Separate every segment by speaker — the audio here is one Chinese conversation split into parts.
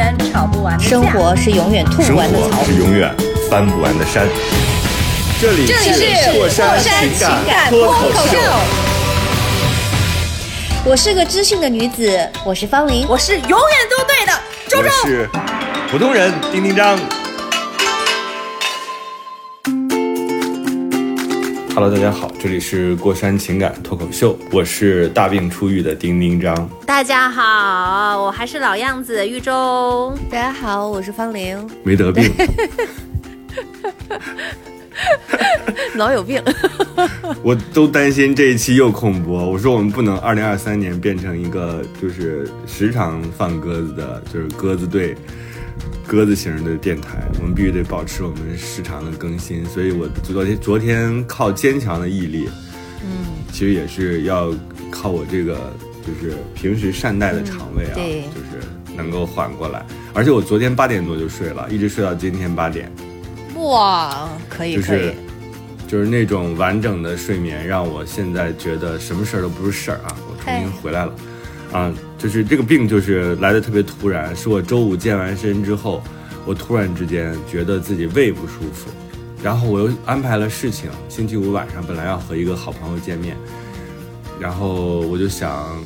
Speaker 1: 是永远吵不完的架
Speaker 2: 生活是永远吐
Speaker 3: 生
Speaker 2: 不完的槽
Speaker 3: 活。是永远翻不完的山。这里
Speaker 1: 这里是
Speaker 3: 过山
Speaker 1: 情
Speaker 3: 情
Speaker 1: 感
Speaker 3: 脱口
Speaker 1: 秀，
Speaker 2: 我是个知性的女子，我是方玲。
Speaker 1: 我是永远都对的，周
Speaker 3: 我
Speaker 1: 周。
Speaker 3: 是普通人丁丁张。Hello，大家好，这里是过山情感脱口秀，我是大病初愈的丁丁张。
Speaker 1: 大家好，我还是老样子，玉州。
Speaker 2: 大家好，我是方玲，
Speaker 3: 没得病，
Speaker 2: 老有病。
Speaker 3: 我都担心这一期又空播。我说我们不能二零二三年变成一个就是时常放鸽子的，就是鸽子队、鸽子型的电台。我们必须得保持我们时常的更新。所以我昨天昨天靠坚强的毅力，嗯，其实也是要靠我这个就是平时善待的肠胃啊，
Speaker 2: 对
Speaker 3: 就是能够缓过来。而且我昨天八点多就睡了，一直睡到今天八点。
Speaker 2: 哇，可以可以
Speaker 3: 就是。就是那种完整的睡眠，让我现在觉得什么事儿都不是事儿啊！我重新回来了，啊，就是这个病就是来的特别突然，是我周五健完身之后，我突然之间觉得自己胃不舒服，然后我又安排了事情，星期五晚上本来要和一个好朋友见面，然后我就想，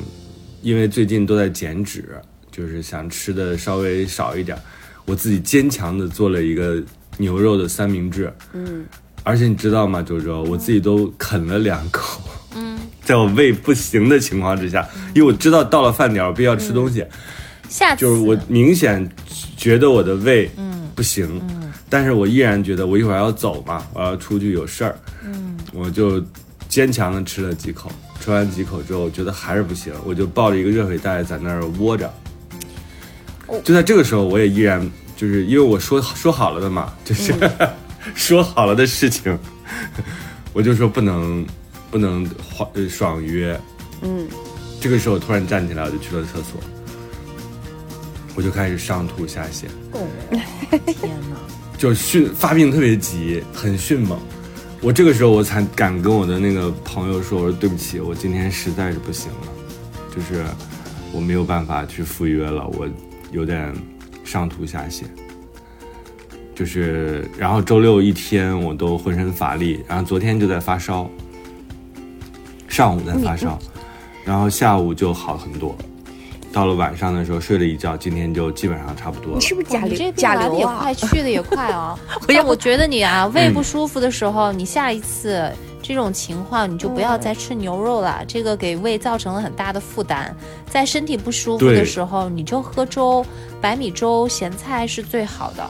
Speaker 3: 因为最近都在减脂，就是想吃的稍微少一点，我自己坚强的做了一个牛肉的三明治，嗯，而且你知道吗，周周，我自己都啃了两口，在我胃不行的情况之下，因为我知道到了饭点儿我必须要吃东西，
Speaker 1: 下次
Speaker 3: 就是我明显觉得我的胃不行，但是我依然觉得我一会儿要走嘛，我要出去有事儿，嗯，我就坚强的吃了几口，吃完几口之后，我觉得还是不行，我就抱着一个热水袋在那儿窝着。就在这个时候，我也依然就是因为我说说好了的嘛，就是、说好了的事情，我就说不能不能晃呃爽约。嗯，这个时候突然站起来，我就去了厕所，我就开始上吐下泻。
Speaker 1: 天哪，
Speaker 3: 就迅发病特别急，很迅猛。我这个时候我才敢跟我的那个朋友说，我说对不起，我今天实在是不行了，就是我没有办法去赴约了，我有点上吐下泻。就是，然后周六一天我都浑身乏力，然后昨天就在发烧，上午在发烧，然后下午就好很多，到了晚上的时候睡了一觉，今天就基本上差不多了。
Speaker 2: 你是不是甲流甲流也
Speaker 1: 快，？去的也快啊！但我觉得你啊，胃不舒服的时候，你下一次这种情况，你就不要再吃牛肉了，这个给胃造成了很大的负担。在身体不舒服的时候，你就喝粥，白米粥、咸菜是最好的。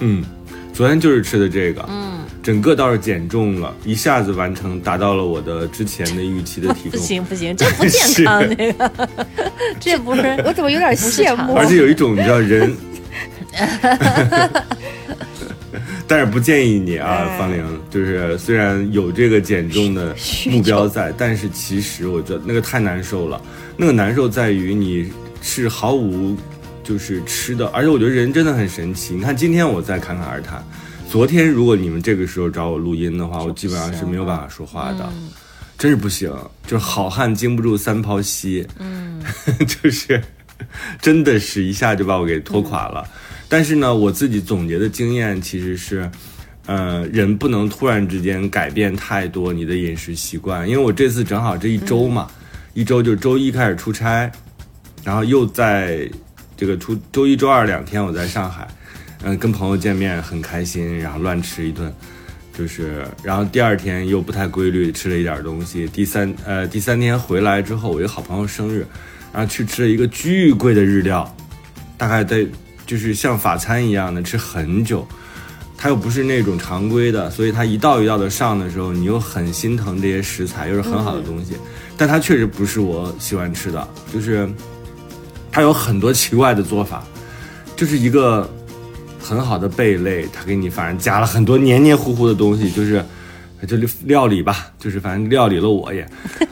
Speaker 3: 嗯，昨天就是吃的这个，嗯，整个倒是减重了，一下子完成，达到了我的之前的预期的体重 不，
Speaker 1: 行不行，这不健康，那个 这不是
Speaker 2: 我怎么有点羡慕？
Speaker 3: 而且有一种你知道人，但是不建议你啊，方玲，就是虽然有这个减重的目标在，但是其实我觉得那个太难受了，那个难受在于你是毫无就是吃的，而且我觉得人真的很神奇。你看今天我在侃侃而谈，昨天如果你们这个时候找我录音的话，我基本上是没有办法说话的。真是不行，就是好汉经不住三泡稀，嗯，就是真的是一下就把我给拖垮了。但是呢，我自己总结的经验其实是，呃，人不能突然之间改变太多你的饮食习惯，因为我这次正好这一周嘛，一周就是周一开始出差，然后又在这个出周一周二两天我在上海，嗯、跟朋友见面很开心，然后乱吃一顿。就是，然后第二天又不太规律，吃了一点东西。第三，呃，第三天回来之后，我一个好朋友生日，然后去吃了一个巨贵的日料，大概在就是像法餐一样的吃很久，它又不是那种常规的，所以它一道一道的上的时候，你又很心疼这些食材，又是很好的东西，但它确实不是我喜欢吃的，就是它有很多奇怪的做法。就是一个很好的贝类，他给你反正加了很多黏黏糊糊的东西，就是就料理吧，就是反正料理了我也，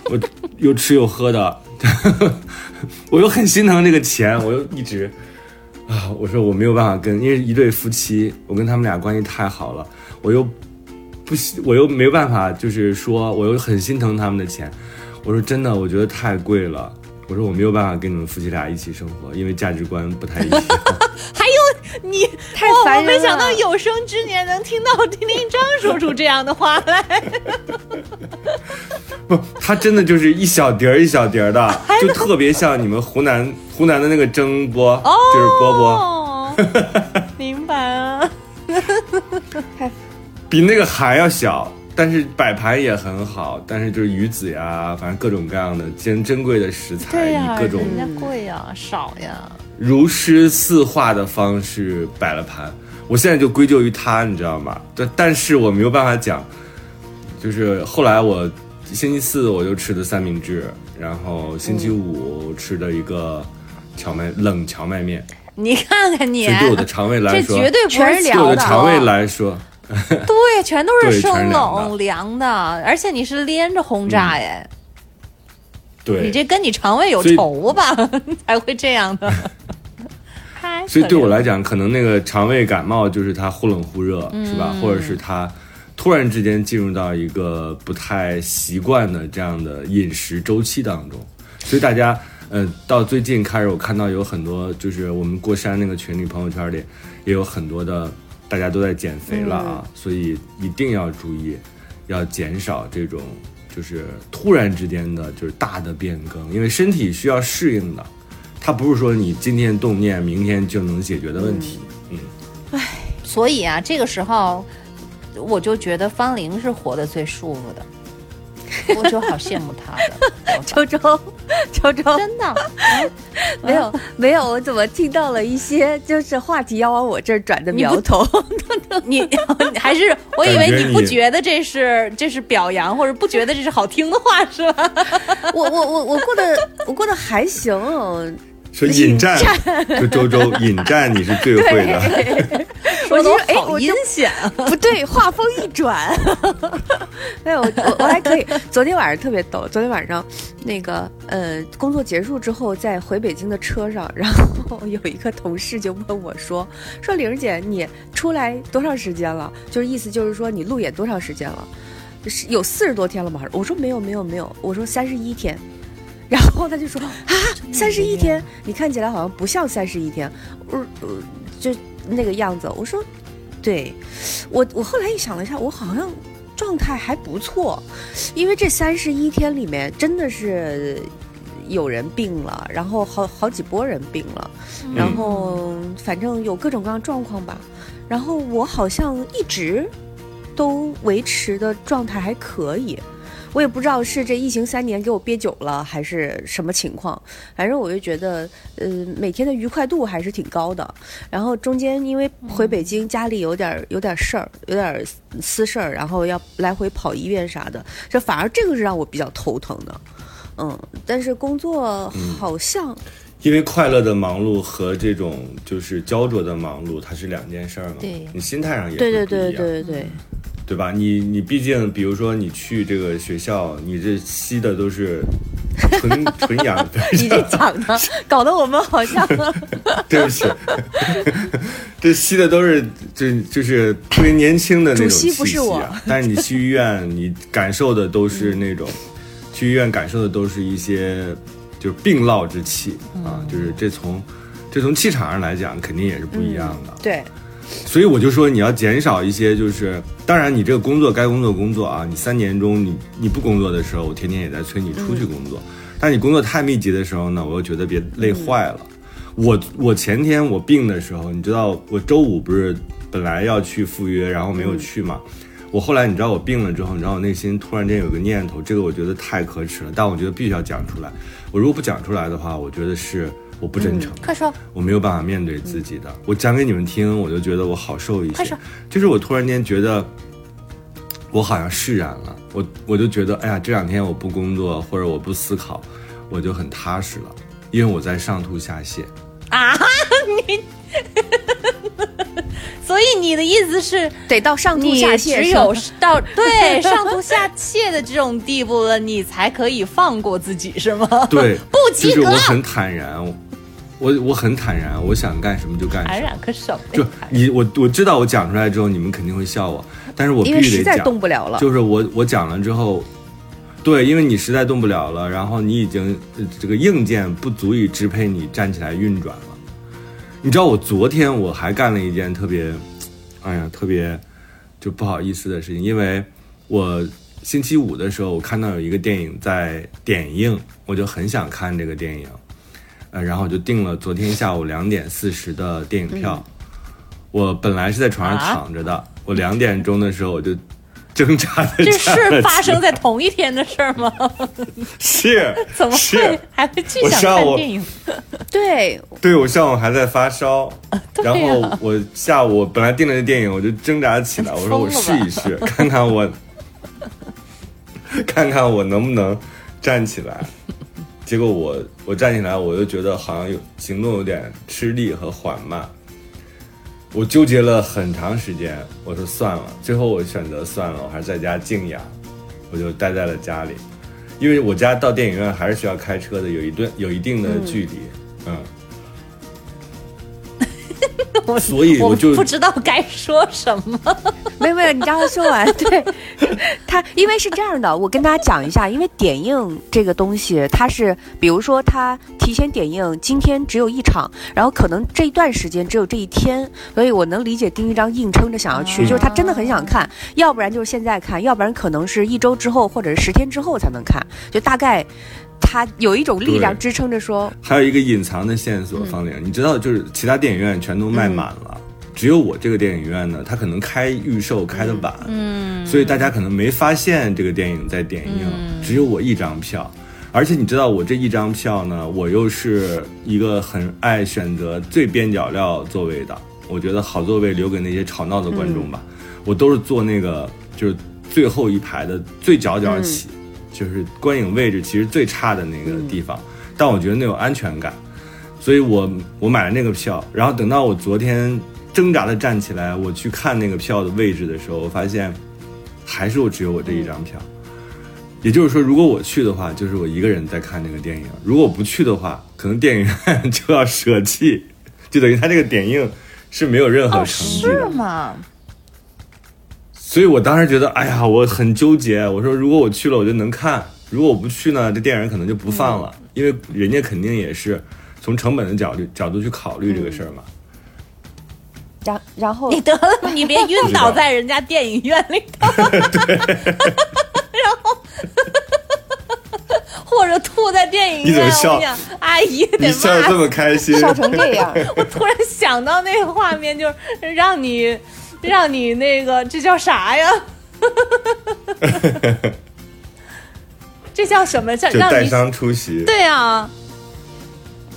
Speaker 3: 我又吃又喝的，我又很心疼这个钱，我又一直啊，我说我没有办法跟，因为一对夫妻，我跟他们俩关系太好了，我又不，我又没办法，就是说我又很心疼他们的钱，我说真的，我觉得太贵了。我说我没有办法跟你们夫妻俩一起生活，因为价值观不太一样。
Speaker 1: 还有 你，
Speaker 2: 太烦人
Speaker 1: 我没想到有生之年能听到丁丁张说出这样的话来。
Speaker 3: 不，他真的就是一小碟儿一小碟儿的，就特别像你们湖南湖南的那个蒸饽，就是饽饽，
Speaker 1: 哦，明白啊。
Speaker 3: 比那个还要小。但是摆盘也很好，但是就是鱼子呀，反正各种各样的珍珍贵的食材，
Speaker 1: 对呀，
Speaker 3: 以各种
Speaker 1: 人家贵呀，少呀。
Speaker 3: 如诗似画的方式摆了盘。我现在就归咎于他，你知道吗？但但是我没有办法讲，就是后来我星期四我就吃的三明治，然后星期五吃的一个荞麦冷荞麦面。
Speaker 1: 你看看你，
Speaker 3: 这对我的肠胃来说，
Speaker 1: 这绝对不
Speaker 2: 全是
Speaker 1: 是
Speaker 3: 对我的
Speaker 2: 的
Speaker 3: 肠胃来说，
Speaker 1: 对，全都是生冷凉的，而且你是连着轰炸耶，
Speaker 3: 对，
Speaker 1: 你这跟你肠胃有仇吧，才会这样的。
Speaker 3: 所以对我来讲，可能那个肠胃感冒就是它忽冷忽热，是吧？
Speaker 1: 嗯
Speaker 3: 或者是它突然之间进入到一个不太习惯的这样的饮食周期当中。所以大家，呃，到最近开始，我看到有很多，就是我们过山那个群里朋友圈里，也有很多的大家都在减肥了啊，所以一定要注意，要减少这种就是突然之间的就是大的变更，因为身体需要适应的。它不是说你今天动念，明天就能解决的问题。嗯，
Speaker 1: 所以啊，这个时候我就觉得方玲是活得最舒服的，我就好羡慕他的
Speaker 2: 周周，周周，
Speaker 1: 真的。
Speaker 2: 没有没有，我怎么听到了一些就是话题要往我这儿转的苗头？
Speaker 1: 你 还是我以为
Speaker 3: 你
Speaker 1: 你不觉得这是这是表扬，或者不觉得这是好听的话是吧？
Speaker 2: 我我我我过得我过得还行，
Speaker 3: 说引战，说周周引战，你是最会的。
Speaker 2: 我就哎
Speaker 1: 好阴
Speaker 2: 我就
Speaker 1: 险。
Speaker 2: 不对，话锋一转，没有我我我还可以。昨天晚上特别逗，昨天晚上那个呃工作结束之后，在回北京的车上，然后有一个同事就问我说：“说玲儿姐，你出来多长时间了？就是意思就是说你路演多长时间了？是有四十多天了吗？”我说没有没有没有，我说三十一天。然后他就说啊，三十一天，你看起来好像不像三十一天，我我就那个样子。我说，对，我我后来一想了一下，我好像状态还不错，因为这三十一天里面真的是有人病了，然后好好几波人病了，然后反正有各种各样状况吧。然后我好像一直都维持的状态还可以。我也不知道是这疫情三年给我憋久了，还是什么情况。反正我就觉得，呃，每天的愉快度还是挺高的。然后中间因为回北京，家里有点有点事儿，有点私事儿，然后要来回跑医院啥的，这反而这个是让我比较头疼的。嗯，但是工作好像、
Speaker 3: 因为快乐的忙碌和这种就是焦灼的忙碌，它是两件事儿嘛。
Speaker 1: 对
Speaker 3: 你心态上也
Speaker 2: 对对对对对，对
Speaker 3: 吧？你你毕竟，比如说你去这个学校，你这吸的都是纯 纯氧，
Speaker 2: 你这讲的 搞得我们好像
Speaker 3: 对不起，这吸的都是就就是特别年轻的那种气
Speaker 2: 不是我。
Speaker 3: 但是你去医院，你感受的都是那种，去医院感受的都是一些就是病涝之气啊，就是这从这从气场上来讲，肯定也是不一样的。
Speaker 2: 对，
Speaker 3: 所以我就说你要减少一些，就是当然你这个工作该工作工作啊，你三年中你你不工作的时候，我天天也在催你出去工作，但你工作太密集的时候呢，我又觉得别累坏了。我我前天我病的时候，你知道我周五不是本来要去赴约，然后没有去嘛。我后来你知道我病了之后，你知道我内心突然间有个念头，这个我觉得太可耻了，但我觉得必须要讲出来。我如果不讲出来的话，我觉得是我不真诚。
Speaker 1: 快说，
Speaker 3: 我没有办法面对自己的。我讲给你们听，我就觉得我好受一些
Speaker 1: 快说。
Speaker 3: 就是我突然间觉得，我好像释然了。我我就觉得，哎呀，这两天我不工作或者我不思考，我就很踏实了，因为我在上吐下泻。
Speaker 1: 啊，你 所以你的意思是
Speaker 2: 得到上吐下泻，
Speaker 1: 只有到对上吐下泻的这种地步了，你才可以放过自己，是吗？
Speaker 3: 对，
Speaker 1: 不及格
Speaker 3: 就是我很坦然，我我很坦然，我想干什么就干什么。
Speaker 1: 坦然可什么
Speaker 3: 就？你我我知道我讲出来之后，你们肯定会笑我，但是我必须得讲，
Speaker 2: 动不了了。
Speaker 3: 就是我我讲了之后，对，因为你实在动不了了，然后你已经呃这个硬件不足以支配你站起来运转了。你知道我昨天我还干了一件特别，哎呀，特别就不好意思的事情，因为我星期五的时候我看到有一个电影在点映，我就很想看这个电影，呃，然后我就订了昨天下午两点四十的电影票。我本来是在床上
Speaker 1: 啊
Speaker 3: 躺着的，我两点钟的时候我就挣扎的
Speaker 1: 这是发生在 同一天的事儿吗？
Speaker 3: 是
Speaker 1: 怎么会
Speaker 3: 是，
Speaker 1: 还会去
Speaker 3: 我
Speaker 1: 想看电影？
Speaker 2: 对，
Speaker 3: 对我上午还在发烧，
Speaker 1: 对
Speaker 3: 然后我下午本来订了这电影，我就挣扎起来，我说我试一试，看看我，看看我能不能站起来。结果我我站起来，我就觉得好像有行动有点吃力和缓慢。我纠结了很长时间，我说算了，最后我选择算了，我还是在家静养，我就待在了家里，因为我家到电影院还是需要开车的，有一段有一定的距离，嗯。
Speaker 1: 我
Speaker 3: 所以我就
Speaker 1: 不知道该说什么。
Speaker 2: 没有没有，你让他说完。对，他因为是这样的，我跟大家讲一下，因为点映这个东西，它是比如说他提前点映，今天只有一场，然后可能这一段时间只有这一天，所以我能理解丁一章硬撑着想要去，
Speaker 1: 嗯
Speaker 2: 就是他真的很想看，要不然就是现在看，要不然可能是一周之后或者是十天之后才能看，就大概他有一种力量支撑着说，
Speaker 3: 还有一个隐藏的线索，方玲，你知道，就是其他电影院全都卖满了，只有我这个电影院呢，它可能开预售开的晚，嗯，所以大家可能没发现这个电影在点映，只有我一张票。而且你知道，我这一张票呢，我又是一个很爱选择最边角料座位的。我觉得好座位留给那些吵闹的观众吧。我都是坐那个就是最后一排的最角角起，就是观影位置其实最差的那个地方。但我觉得那有安全感，所以我我买了那个票。然后等到我昨天挣扎的站起来，我去看那个票的位置的时候，我发现还是我只有我这一张票。也就是说，如果我去的话，就是我一个人在看那个电影；如果我不去的话，可能电影院就要舍弃，就等于它这个点映是没有任何
Speaker 1: 哦，
Speaker 3: 成绩的。
Speaker 1: 是吗？
Speaker 3: 所以我当时觉得，哎呀，我很纠结。我说，如果我去了，我就能看；如果我不去呢，这电影可能就不放了，因为人家肯定也是从成本的角度角度去考虑这个事儿嘛。
Speaker 2: 然然后
Speaker 1: 你得了，你别晕倒在人家电影院里头，然后或者吐在电影院。
Speaker 3: 你怎么笑
Speaker 1: 阿姨得
Speaker 3: 你笑得这么开心，
Speaker 2: 笑成这样，
Speaker 1: 我突然想到那个画面，就是让你 让你那个这叫啥呀？这叫什么？叫
Speaker 3: 就带
Speaker 1: 让你
Speaker 3: 伤出席。
Speaker 1: 对啊，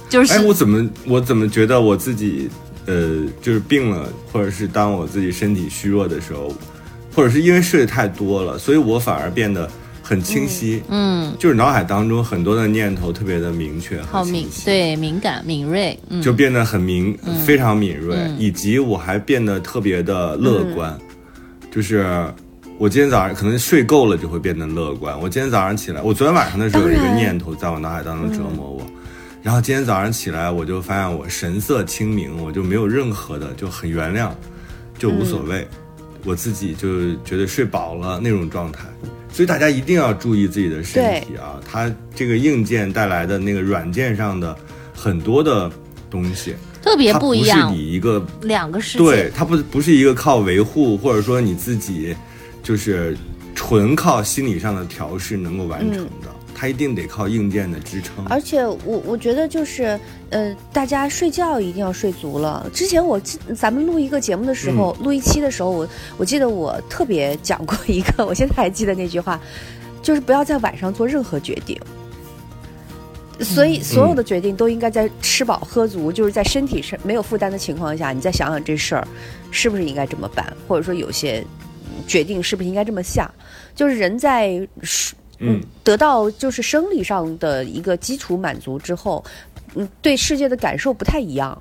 Speaker 1: 就是、
Speaker 3: 哎，我怎么我怎么觉得我自己呃，就是病了，或者是当我自己身体虚弱的时候，或者是因为睡得太多了，所以我反而变得很清晰。
Speaker 1: 嗯，
Speaker 3: 就是脑海当中很多的念头特别的明确
Speaker 1: 好敏，对敏感敏锐，嗯，
Speaker 3: 就变得很敏，非常敏锐，
Speaker 1: 嗯。
Speaker 3: 以及我还变得特别的乐观，就是。我今天早上可能睡够了就会变得乐观。我今天早上起来，我昨天晚上的时候有一个念头在我脑海当中折磨我，然后今天早上起来我就发现我神色清明，我就没有任何的就很原谅，就无所谓，我自己就觉得睡饱了那种状态。所以大家一定要注意自己的身体啊，它这个硬件带来的那个软件上的很多的东西，
Speaker 1: 特别
Speaker 3: 它不是
Speaker 1: 一样，是
Speaker 3: 你一个
Speaker 1: 两个世
Speaker 3: 对。它不不是一个靠维护或者说你自己就是纯靠心理上的调试能够完成的，它一定得靠硬件的支撑。
Speaker 2: 而且我我觉得就是，呃，大家睡觉一定要睡足了。之前我记咱们录一个节目的时候，录一期的时候，我我记得我特别讲过一个，我现在还记得那句话，就是不要在晚上做任何决定。所以，所有的决定都应该在吃饱喝足，就是在身体是没有负担的情况下，你再想想这事儿是不是应该这么办，或者说有些嗯决定是不是应该这么下。就是人在
Speaker 3: 嗯，
Speaker 2: 得到就是生理上的一个基础满足之后，嗯，对世界的感受不太一样。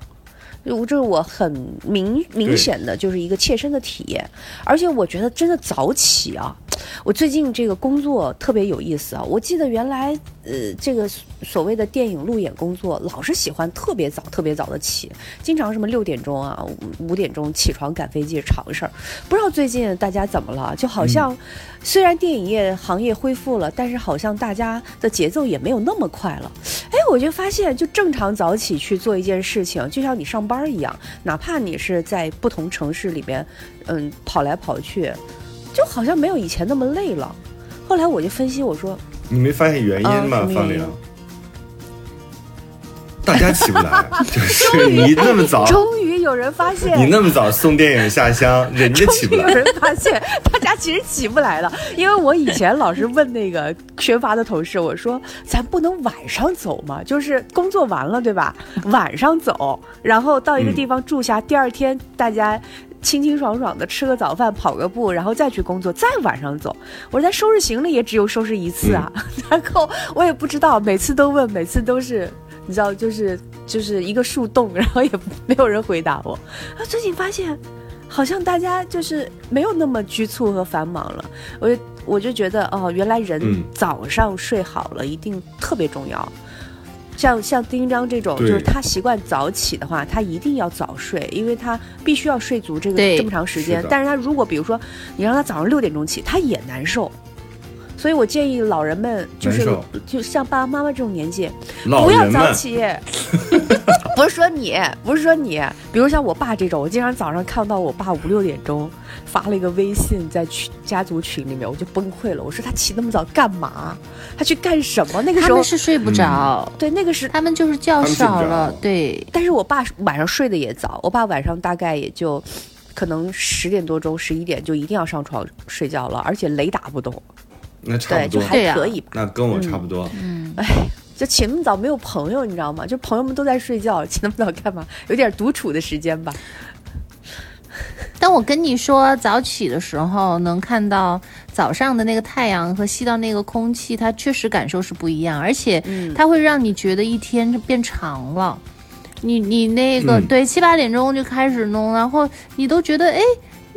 Speaker 2: 这是我很明明显的就是一个切身的体验。而且我觉得真的早起啊，我最近这个工作特别有意思啊。我记得原来呃这个所谓的电影路演工作，老是喜欢特别早特别早的起，经常什么六点钟啊五点钟起床赶飞机是常事儿。不知道最近大家怎么了，就好像虽然电影业行业恢复了，但是好像大家的节奏也没有那么快了。哎，我就发现就正常早起去做一件事情，就像你上班一样，哪怕你是在不同城市里边，嗯，跑来跑去，就好像没有以前那么累了。后来我就分析，我说
Speaker 3: 你没发现原因吗？方玲，大家起不来，就是你那么早，
Speaker 2: 终于有人发现
Speaker 3: 你那么早送电影下乡，人家起不来。
Speaker 2: 有人发现大家其实起不来了，因为我以前老是问那个 宣发的同事，我说咱不能晚上走吗？就是工作完了对吧？晚上走，然后到一个地方住下，第二天大家。清清爽爽的吃个早饭，跑个步，然后再去工作，再晚上走。我说咱收拾行李也只有收拾一次啊，然后我也不知道，每次都问，每次都是，你知道，就是就是一个树洞，然后也没有人回答我。啊，最近发现，好像大家就是没有那么拘促和繁忙了。我就我就觉得，哦，原来人早上睡好了一定特别重要。像像丁章这种，就是他习惯早起的话，他一定要早睡，因为他必须要睡足这个这么长时间。但是他如果比如说你让他早上六点钟起，他也难受。所以我建议老人们，就是就像爸爸妈妈这种年纪，不要早起。不是说你，不是说你，比如像我爸这种，我经常早上看到我爸五六点钟发了一个微信在群家族群里面，我就崩溃了。我说他起那么早干嘛？他去干什么？那个时候他
Speaker 1: 们是睡不着，
Speaker 2: 对，那个是
Speaker 1: 他们就是觉少了，对。
Speaker 2: 但是我爸晚上睡得也早，我爸晚上大概也就可能十点多钟、十一点就一定要上床睡觉了，而且雷打不动。
Speaker 3: 那差不多，
Speaker 2: 就还可以吧。
Speaker 3: 那跟我差不多。
Speaker 2: 嗯，哎，就起那么早没有朋友，你知道吗？就朋友们都在睡觉，起那么早干嘛？有点独处的时间吧。
Speaker 1: 但我跟你说，早起的时候能看到早上的那个太阳和吸到那个空气，它确实感受是不一样，而且它会让你觉得一天变长了。你你那个对七八点钟就开始弄，然后你都觉得哎，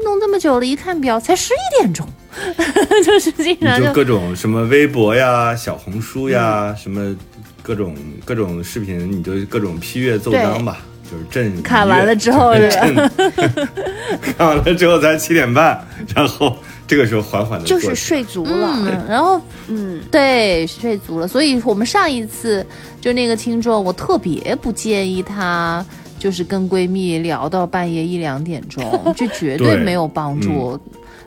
Speaker 1: 弄这么久了，一看表才十一点钟。就是经常
Speaker 3: 就各种什么微博呀、小红书呀，什么各种各种视频，你就各种批阅奏章吧，就是震。
Speaker 1: 看完了之后是，
Speaker 3: 看完了之后才七点半，然后这个时候缓缓的
Speaker 2: 就是睡足了，
Speaker 1: 然后嗯，对，睡足了。所以我们上一次就那个听众，我特别不建议他就是跟闺蜜聊到半夜一两点钟，这绝对没有帮助。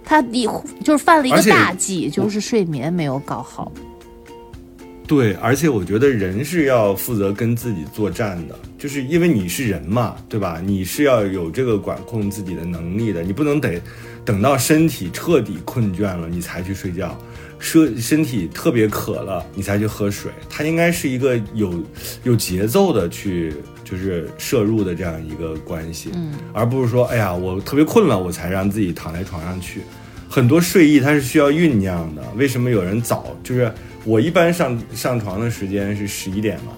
Speaker 1: 她你就是犯了一个大忌，就是睡眠没有搞好。
Speaker 3: 对，而且我觉得人是要负责跟自己作战的，就是因为你是人嘛，对吧？你是要有这个管控自己的能力的，你不能得等到身体彻底困倦了你才去睡觉，身身体特别渴了你才去喝水。它应该是一个有有节奏的去。就是摄入的这样一个关系，嗯，而不是说，哎呀，我特别困了，我才让自己躺在床上去。很多睡意它是需要酝酿的。为什么有人早？就是我一般上上床的时间是十一点嘛，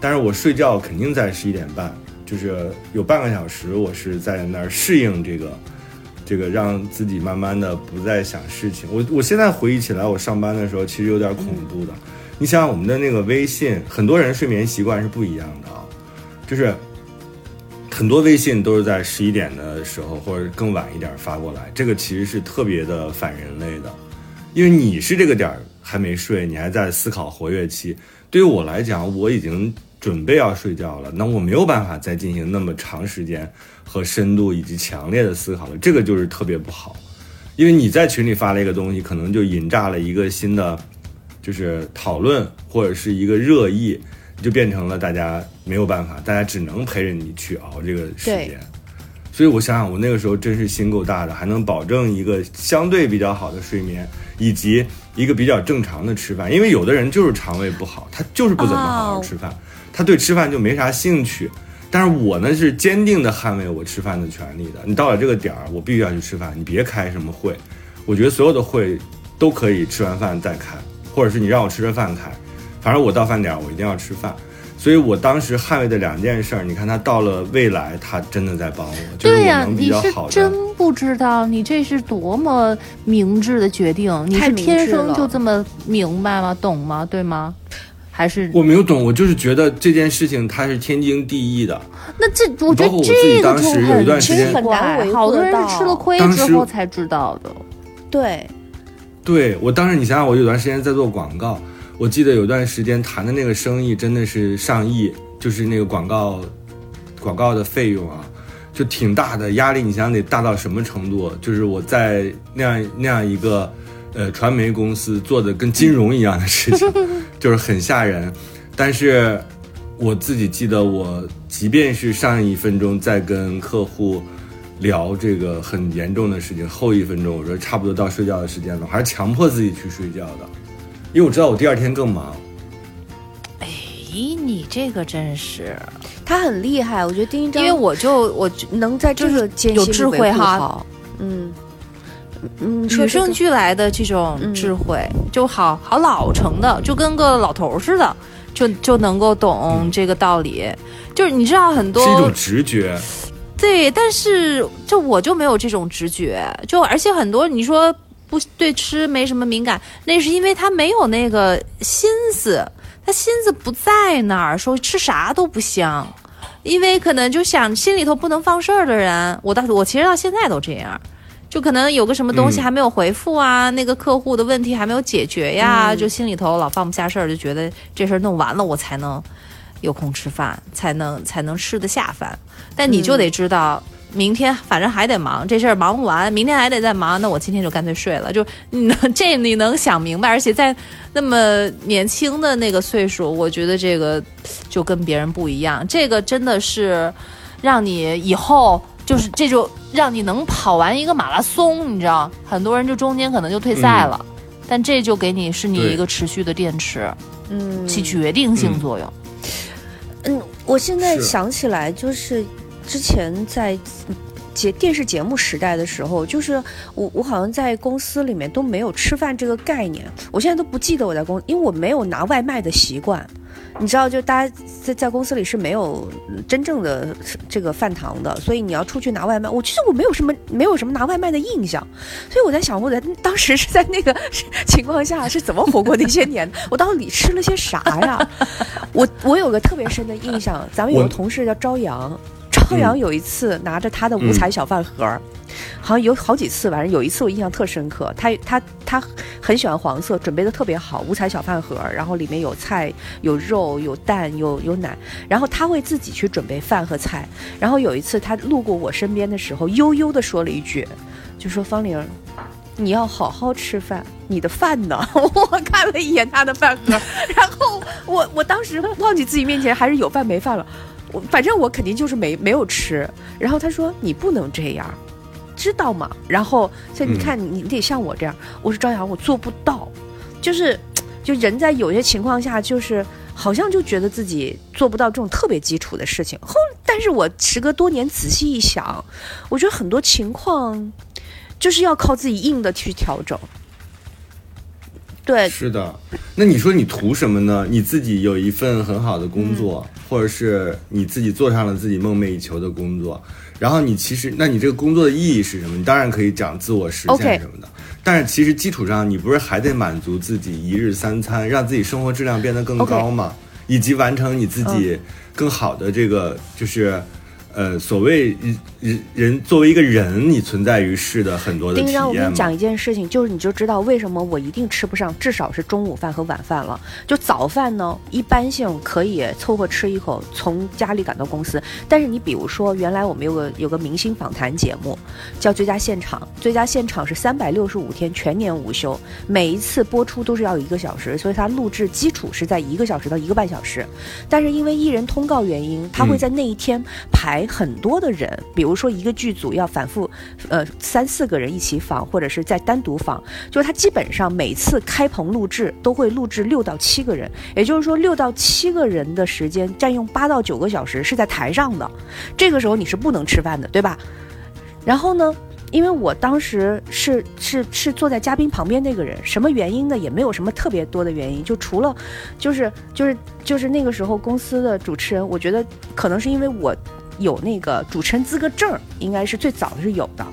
Speaker 3: 但是我睡觉肯定在十一点半，就是有半个小时，我是在那儿适应这个，这个让自己慢慢的不再想事情。我我现在回忆起来，我上班的时候其实有点恐怖的。你想想我们的那个微信，很多人睡眠习惯是不一样的啊。就是很多微信都是在十一点的时候或者更晚一点发过来，这个其实是特别的反人类的，因为你是这个点儿还没睡，你还在思考活跃期。对于我来讲，我已经准备要睡觉了，那我没有办法再进行那么长时间和深度以及强烈的思考了，这个就是特别不好。因为你在群里发了一个东西，可能就引炸了一个新的，就是讨论或者是一个热议。就变成了大家没有办法，大家只能陪着你去熬这个时间。所以我想想，我那个时候真是心够大的，还能保证一个相对比较好的睡眠，以及一个比较正常的吃饭。因为有的人就是肠胃不好，他就是不怎么好好吃饭，他对吃饭就没啥兴趣。但是我呢是坚定的捍卫我吃饭的权利的。你到了这个点儿，我必须要去吃饭，你别开什么会。我觉得所有的会都可以吃完饭再开，或者是你让我吃着饭开。反正我到饭点儿，我一定要吃饭。所以我当时捍卫的两件事儿，你看他到了未来，他真的在帮我，就是
Speaker 1: 对呀、
Speaker 3: 我能比
Speaker 1: 你是
Speaker 3: 较好的。
Speaker 1: 真不知道，你这是多么明智的决定，你是天生就这么明白吗？懂吗？对吗？还是
Speaker 3: 我没有懂，我就是觉得这件事情它是天经地义的。
Speaker 1: 那这我觉得
Speaker 3: 包括我自己
Speaker 1: 这个就
Speaker 3: 当时有一
Speaker 1: 很
Speaker 3: 段时间
Speaker 1: 奇
Speaker 2: 很难
Speaker 1: 怪，
Speaker 2: 维护
Speaker 1: 好多人是吃了亏
Speaker 3: 当时
Speaker 1: 之后才知道的。
Speaker 2: 对，
Speaker 3: 对我当时，你想想，我有段时间在做广告，我记得有段时间谈的那个生意真的是上亿，就是那个广告广告的费用啊，就挺大的压力。你想想得大到什么程度？就是我在那样那样一个呃传媒公司做的跟金融一样的事情，就是很吓人。但是我自己记得，我即便是上一分钟在跟客户。聊这个很严重的事情，后一分钟我说差不多到睡觉的时间了，我还是强迫自己去睡觉的，因为我知道我第二天更忙。
Speaker 1: 哎，你这个真是，
Speaker 2: 他很厉害，我觉得丁一章，
Speaker 1: 因为我就我
Speaker 2: 能在这个间
Speaker 1: 有智慧哈。
Speaker 2: 好，嗯。嗯，
Speaker 1: 与生俱来的这种
Speaker 2: 嗯
Speaker 1: 智慧，就好好老成的，就跟个老头儿似的，就就能够懂这个道理。就是你知道很多
Speaker 3: 是一种直觉，
Speaker 1: 对，但是就我就没有这种直觉，就而且很多你说不对吃没什么敏感，那是因为他没有那个心思，他心思不在那儿，说吃啥都不香，因为可能就想心里头不能放事儿的人，我到我其实到现在都这样。就可能有个什么东西
Speaker 3: 嗯
Speaker 1: 还没有回复啊，那个客户的问题还没有解决呀，
Speaker 2: 嗯
Speaker 1: 就心里头老放不下事儿，就觉得这事儿弄完了我才能有空吃饭，才能才能吃得下饭。但你就得知道，明天反正还得忙，这事儿忙不完，明天还得再忙，那我今天就干脆睡了。就你能这你能想明白，而且在那么年轻的那个岁数，我觉得这个就跟别人不一样，这个真的是让你以后。就是这就让你能跑完一个马拉松，你知道，很多人就中间可能就退赛了，但这就给你是你一个持续的电池，
Speaker 2: 嗯
Speaker 1: 起决定性作用。
Speaker 2: 嗯，我现在想起来，就是之前在节电视节目时代的时候，就是我我好像在公司里面都没有吃饭这个概念，我现在都不记得我在公，因为我没有拿外卖的习惯。你知道，就大家在在公司里是没有真正的这个饭堂的，所以你要出去拿外卖。我觉得我没有什么没有什么拿外卖的印象，所以我在想，我在当时是在那个情况下是怎么活过那些年？我到底吃了些啥呀？我我有个特别深的印象，咱们有个同事叫朝阳，朝阳有一次拿着他的五彩小饭盒儿。好。像有好。几次，反正有一次我印象特深刻。他他他很喜欢黄色，准备的特别好，五彩小饭盒，然后里面有菜、有肉、有蛋、有有奶，然后他会自己去准备饭和菜。然后有一次他路过我身边的时候，悠悠的说了一句，就说方玲。你要好。好。吃饭，你的饭呢？我看了一眼他的饭盒，然后我我当时忘记自己面前还是有饭没饭了，我反正我肯定就是没没有吃。然后他说你不能这样，知道吗？然后所以你看你你得像我这样，我说朝阳我做不到，就是就人在有些情况下就是好像就觉得自己做不到这种特别基础的事情。后但是我时隔多年仔细一想，我觉得很多情况就是要靠自己硬的去调整。对，
Speaker 3: 是的，那你说你图什么呢？你自己有一份很好的工作，
Speaker 2: 嗯。
Speaker 3: 或者是你自己做上了自己梦寐以求的工作，然后你其实，那你这个工作的意义是什么？你当然可以讲自我实现什么的。但是其实基础上，你不是还得满足自己一日三餐，让自己生活质量变得更高吗以及完成你自己更好的这个就是。呃，所谓人人人作为一个人，你存在于世的很多的体
Speaker 2: 丁让，我跟你讲一件事情，就是你就知道为什么我一定吃不上，至少是中午饭和晚饭了。就早饭呢，一般性可以凑合吃一口，从家里赶到公司。但是你比如说，原来我们有个有个明星访谈节目，叫《最佳现场》，《最佳现场》是三百六十五天全年无休，每一次播出都是要一个小时，所以它录制基础是在一个小时到一个半小时。但是因为艺人通告原因，他会在那一天排很多的人，比如说一个剧组要反复，呃，三四个人一起访，或者是再单独访，就是他基本上每次开棚录制都会录制六到七个人，也就是说六到七个人的时间占用八到九个小时是在台上的，这个时候你是不能吃饭的，对吧？然后呢，因为我当时是是是坐在嘉宾旁边那个人，什么原因呢？也没有什么特别多的原因，就除了就是就是就是那个时候公司的主持人，我觉得可能是因为我有那个主持人资格证，应该是最早是有的。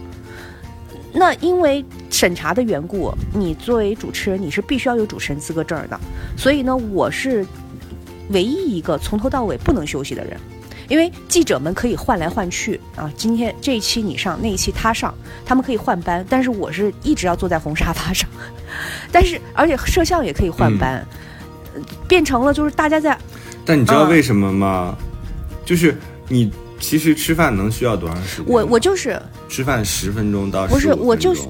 Speaker 2: 那因为审查的缘故，你作为主持人，你是必须要有主持人资格证的。所以呢，我是唯一一个从头到尾不能休息的人。因为记者们可以换来换去啊，今天这一期你上，那一期他上，他们可以换班，但是我是一直要坐在红沙发上。但是而且摄像也可以换班，变成了就是大家在。
Speaker 3: 但你知道为什么吗？就是你。其实吃饭能需要多长时间？
Speaker 2: 我我就是
Speaker 3: 吃饭十分钟到
Speaker 2: 不是我就是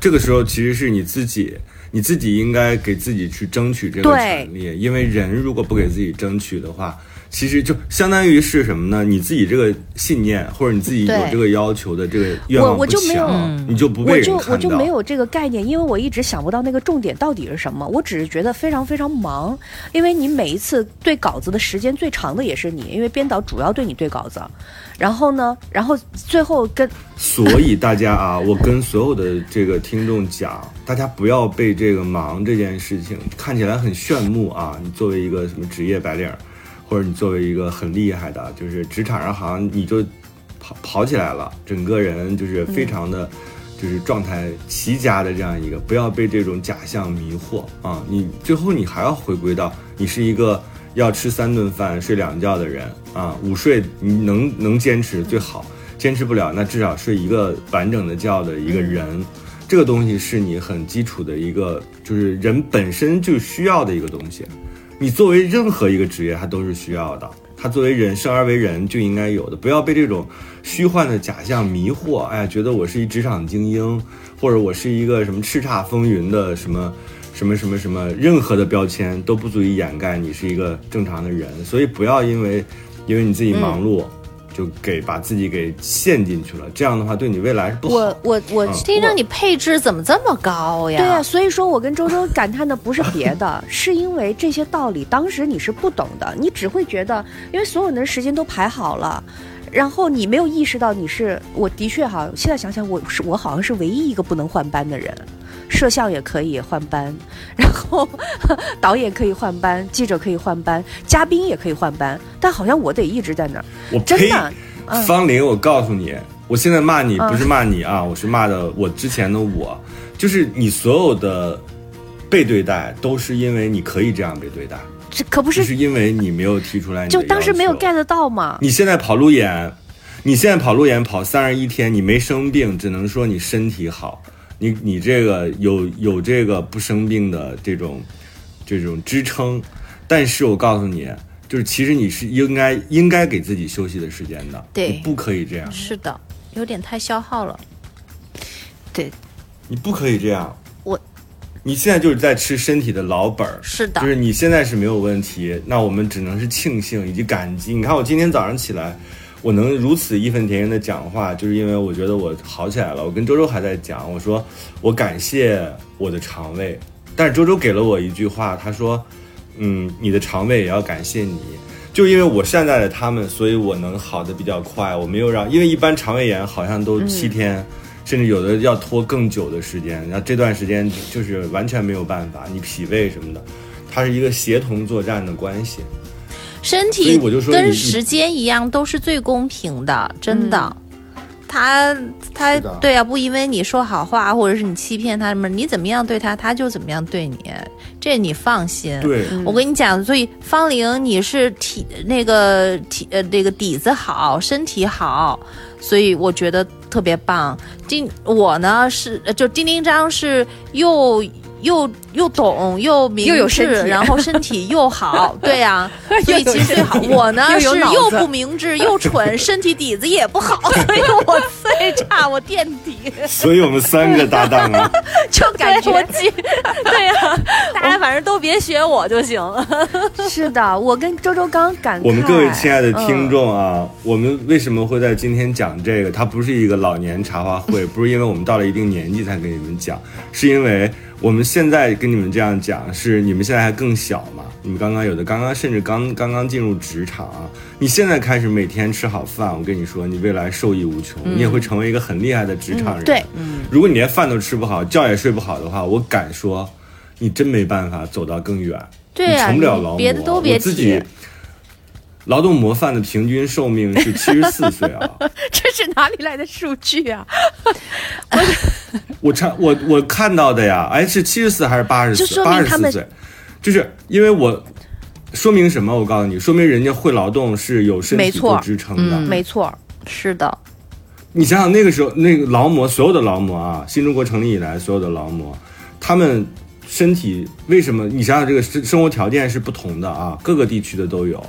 Speaker 3: 这个时候其实是你自己，你自己应该给自己去争取这个权利，因为人如果不给自己争取的话。其实就相当于是什么呢？你自己这个信念或者你自己有这个要求的这个愿望不强，你就不被人。
Speaker 2: 我就我就没有这个概念，因为我一直想不到那个重点到底是什么。我只是觉得非常非常忙，因为你每一次对稿子的时间最长的也是你，因为编导主要对你对稿子。然后呢，然后最后跟
Speaker 3: 所以大家啊，我跟所有的这个听众讲，大家不要被这个忙这件事情看起来很炫目啊。你作为一个什么职业白领。或者你作为一个很厉害的，就是职场上好像你就跑跑起来了，整个人就是非常的，就是状态奇佳的这样一个，不要被这种假象迷惑啊！你最后你还要回归到你是一个要吃三顿饭睡两觉的人啊，午睡你能能坚持最好，坚持不了那至少睡一个完整的觉的一个人，这个东西是你很基础的一个，就是人本身就需要的一个东西。你作为任何一个职业，它都是需要的。它作为人生而为人就应该有的，不要被这种虚幻的假象迷惑。哎呀，觉得我是一职场精英，或者我是一个什么叱咤风云的什么什么什么什么，任何的标签都不足以掩盖你是一个正常的人。所以不要因为因为你自己忙碌。就给把自己给陷进去了，这样的话对你未来是不好。
Speaker 2: 我我我
Speaker 1: 听着你配置怎么这么高呀？
Speaker 2: 对呀，所以说我跟周周感叹的不是别的，是因为这些道理当时你是不懂的，你只会觉得因为所有人的时间都排好了，然后你没有意识到你是我的确哈，现在想想我是我好像是唯一一个不能换班的人。摄像也可以换班，然后导演可以换班，记者可以换班，嘉宾也可以换班，但好像我得一直在那儿。
Speaker 3: 我
Speaker 2: 真的，
Speaker 3: 方玲，我告诉你，我现在骂你不是骂你啊，我是骂的我之前的我，就是你所有的被对待都是因为你可以这样被对待，
Speaker 2: 这可不是，
Speaker 3: 是因为你没有提出来，
Speaker 2: 就当时没有 get 到嘛。
Speaker 3: 你现在跑路演，你现在跑路演跑三十一天，你没生病，只能说你身体好。你你这个有有这个不生病的这种这种支撑，但是我告诉你，就是其实你是应该应该给自己休息的时间的，
Speaker 1: 对，
Speaker 3: 不可以这样，
Speaker 1: 是的，有点太消耗了，
Speaker 2: 对，
Speaker 3: 你不可以这样，
Speaker 1: 我，
Speaker 3: 你现在就是在吃身体的老本儿，
Speaker 1: 是的，
Speaker 3: 就是你现在是没有问题，那我们只能是庆幸以及感激。你看我今天早上起来。我能如此义愤填膺的讲话，就是因为我觉得我好起来了。我跟周周还在讲，我说我感谢我的肠胃，但是周周给了我一句话，他说：“嗯，你的肠胃也要感谢你，就因为我善待了他们，所以我能好的比较快。我没有让，因为一般肠胃炎好像都七天，甚至有的要拖更久的时间。然后这段时间就是完全没有办法，你脾胃什么的，它是一个协同作战的关系。”
Speaker 1: 身体跟时间一样，都是最公平的，真的。他他对啊，不因为你说好话，或者是你欺骗他什么，你怎么样对他，他就怎么样对你，这你放心。
Speaker 3: 对，
Speaker 1: 我跟你讲，所以方玲，你是体那个体呃那个底子好，身体好，所以我觉得特别棒。丁我呢是就丁丁章是又。又又懂又明智，然后身体又好，对呀，所以其实最好。我呢是又不明智又蠢，身体底子也不好，所以我最差，我垫底。
Speaker 3: 所以我们三个搭档啊，
Speaker 1: 就感觉 对呀，大家反正都别学我就行。
Speaker 2: 是的，我跟周周刚感
Speaker 3: 我们各位亲爱的听众啊，我们为什么会在今天讲这个？它不是一个老年茶话会，不是因为我们到了一定年纪才给你们讲，是因为。我们现在跟你们这样讲，是你们现在还更小嘛？你们刚刚有的刚刚甚至刚刚刚进入职场啊，你现在开始每天吃好饭，我跟你说，你未来受益无穷，你也会成为一个很厉害的职场人。
Speaker 2: 对，
Speaker 1: 嗯，
Speaker 3: 如果你连饭都吃不好，觉也睡不好的话，我敢说，你真没办法走到更远。
Speaker 1: 对
Speaker 3: 成不了劳模。
Speaker 1: 别的都别提
Speaker 3: 己。劳动模范的平均寿命是七十四岁啊！
Speaker 2: 这是哪里来的数据啊？
Speaker 3: 我 查 我我看到的呀，哎，是七十四还是八十四？八十四岁，就是因为我说明什么？我告诉你，说明人家会劳动是有身体做支撑的。
Speaker 1: 嗯
Speaker 2: 没错，
Speaker 1: 是的，
Speaker 3: 你想想那个时候，那个劳模，所有的劳模啊，新中国成立以来，所有的劳模，他们身体为什么？你想想这个生生活条件是不同的啊，各个地区的都有。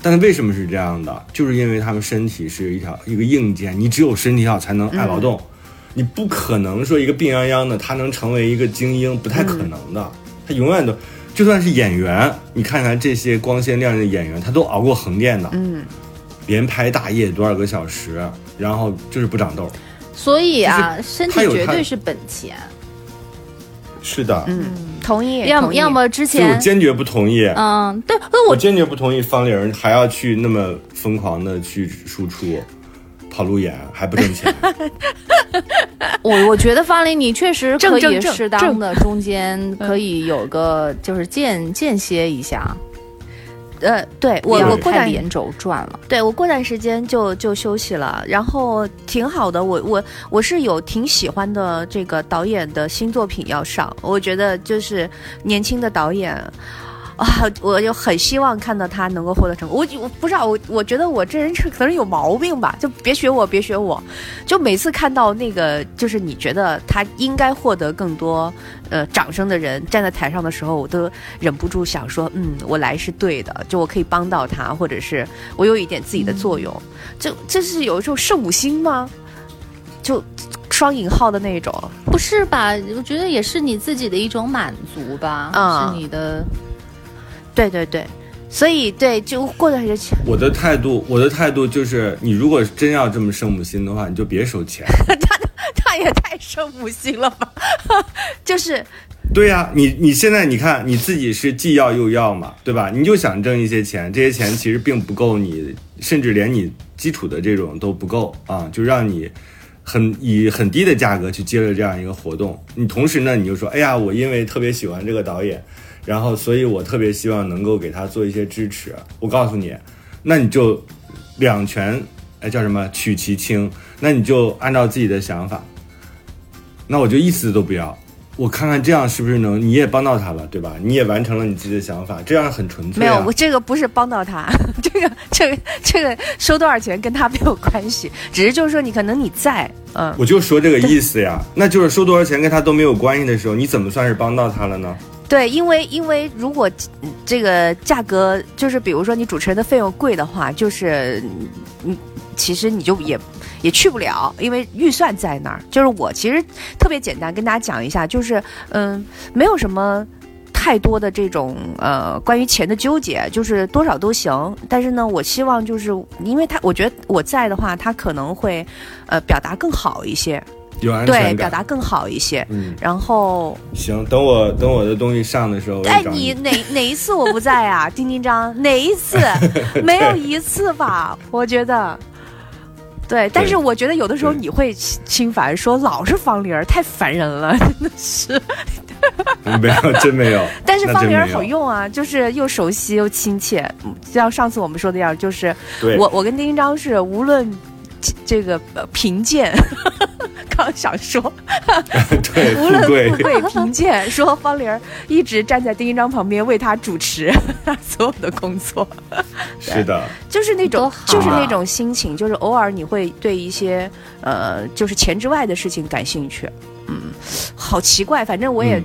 Speaker 3: 但是为什么是这样的？就是因为他们身体是一条一个硬件，你只有身体好才能爱劳动，你不可能说一个病殃殃的他能成为一个精英，不太可能的。他永远都，就算是演员，你看看这些光鲜亮丽的演员，他都熬过横店的，
Speaker 2: 嗯，
Speaker 3: 连拍大夜多少个小时，然后就是不长痘。
Speaker 1: 所以啊，身体绝对是本钱。
Speaker 3: 是的，
Speaker 2: 嗯，同意，
Speaker 1: 要么要么之前，
Speaker 3: 坚决不同意。
Speaker 1: 嗯，对，那我
Speaker 3: 我坚决不同意方玲还要去那么疯狂的去输出，跑路演还不挣钱。
Speaker 1: 我我觉得方林，你确实可以适当的中间可以有个就是间间歇一下，
Speaker 2: 呃，对我我过段
Speaker 1: 太连轴转了。
Speaker 2: 对我过段时间就就休息了，然后挺好的。我我我是有挺喜欢的这个导演的新作品要上，我觉得就是年轻的导演。啊，我就很希望看到他能够获得成功。我我不知道，我我觉得我这人是可能有毛病吧，就别学我，别学我。就每次看到那个，就是你觉得他应该获得更多呃掌声的人站在台上的时候，我都忍不住想说，嗯，我来是对的，就我可以帮到他，或者是我有一点自己的作用。这这是有一种圣母心吗？就双引号的那种。
Speaker 1: 不是吧？我觉得也是你自己的一种满足吧，
Speaker 2: 啊
Speaker 1: 是你的。
Speaker 2: 对对对，所以对，就过段时间，
Speaker 3: 我的态度，我的态度就是，你如果真要这么圣母心的话，你就别收钱。
Speaker 2: 他他也太圣母心了吧？就是
Speaker 3: 对呀、你你现在你看你自己是既要又要嘛，对吧？你就想挣一些钱，这些钱其实并不够你，甚至连你基础的这种都不够啊，就让你很以很低的价格去接了这样一个活动。你同时呢，你就说，哎呀，我因为特别喜欢这个导演，然后所以我特别希望能够给他做一些支持。我告诉你，那你就两全，哎叫什么取其轻，那你就按照自己的想法，那我就一丝都不要。我看看这样是不是能，你也帮到他了，对吧？你也完成了你自己的想法，这样很纯粹、啊。
Speaker 2: 没有，我这个不是帮到他，这个这个这个收多少钱跟他没有关系，只是就是说你可能你在，嗯，
Speaker 3: 我就说这个意思呀，那就是收多少钱跟他都没有关系的时候，你怎么算是帮到他了呢？
Speaker 2: 对，因为因为如果这个价格就是比如说你主持人的费用贵的话，就是嗯，其实你就也也去不了，因为预算在那儿。就是我其实特别简单跟大家讲一下，就是嗯，没有什么。太多的这种呃关于钱的纠结，就是多少都行。但是呢，我希望就是因为他，我觉得我在的话，他可能会呃表达更好一些，
Speaker 3: 有安
Speaker 2: 对，
Speaker 3: 全感。
Speaker 2: 表达更好一些。
Speaker 3: 嗯，
Speaker 2: 然后
Speaker 3: 行，等我等我的东西上的时候，
Speaker 2: 哎，你哪哪一次我不在啊？丁丁张哪一次？没有一次吧？我觉得。对，但是我觉得有的时候你会侵侵烦，说老是方玲儿太烦人了，真的是。
Speaker 3: 没有，真没有。
Speaker 2: 但是方玲儿好用啊，就是又熟悉又亲切，嗯就像上次我们说的一样，就是
Speaker 3: 对，
Speaker 2: 我我跟丁丁张是无论这这个呃贫贱，刚想说。
Speaker 3: 对
Speaker 2: 无论
Speaker 3: 富贵。
Speaker 2: 贫贱，说方玲儿一直站在丁一张旁边为他主持他所有的工作，
Speaker 3: 是的，
Speaker 2: 就是那种
Speaker 3: 啊。
Speaker 2: 就是那种心情，就是偶尔你会对一些呃就是钱之外的事情感兴趣，嗯，好奇怪，反正我也、
Speaker 3: 嗯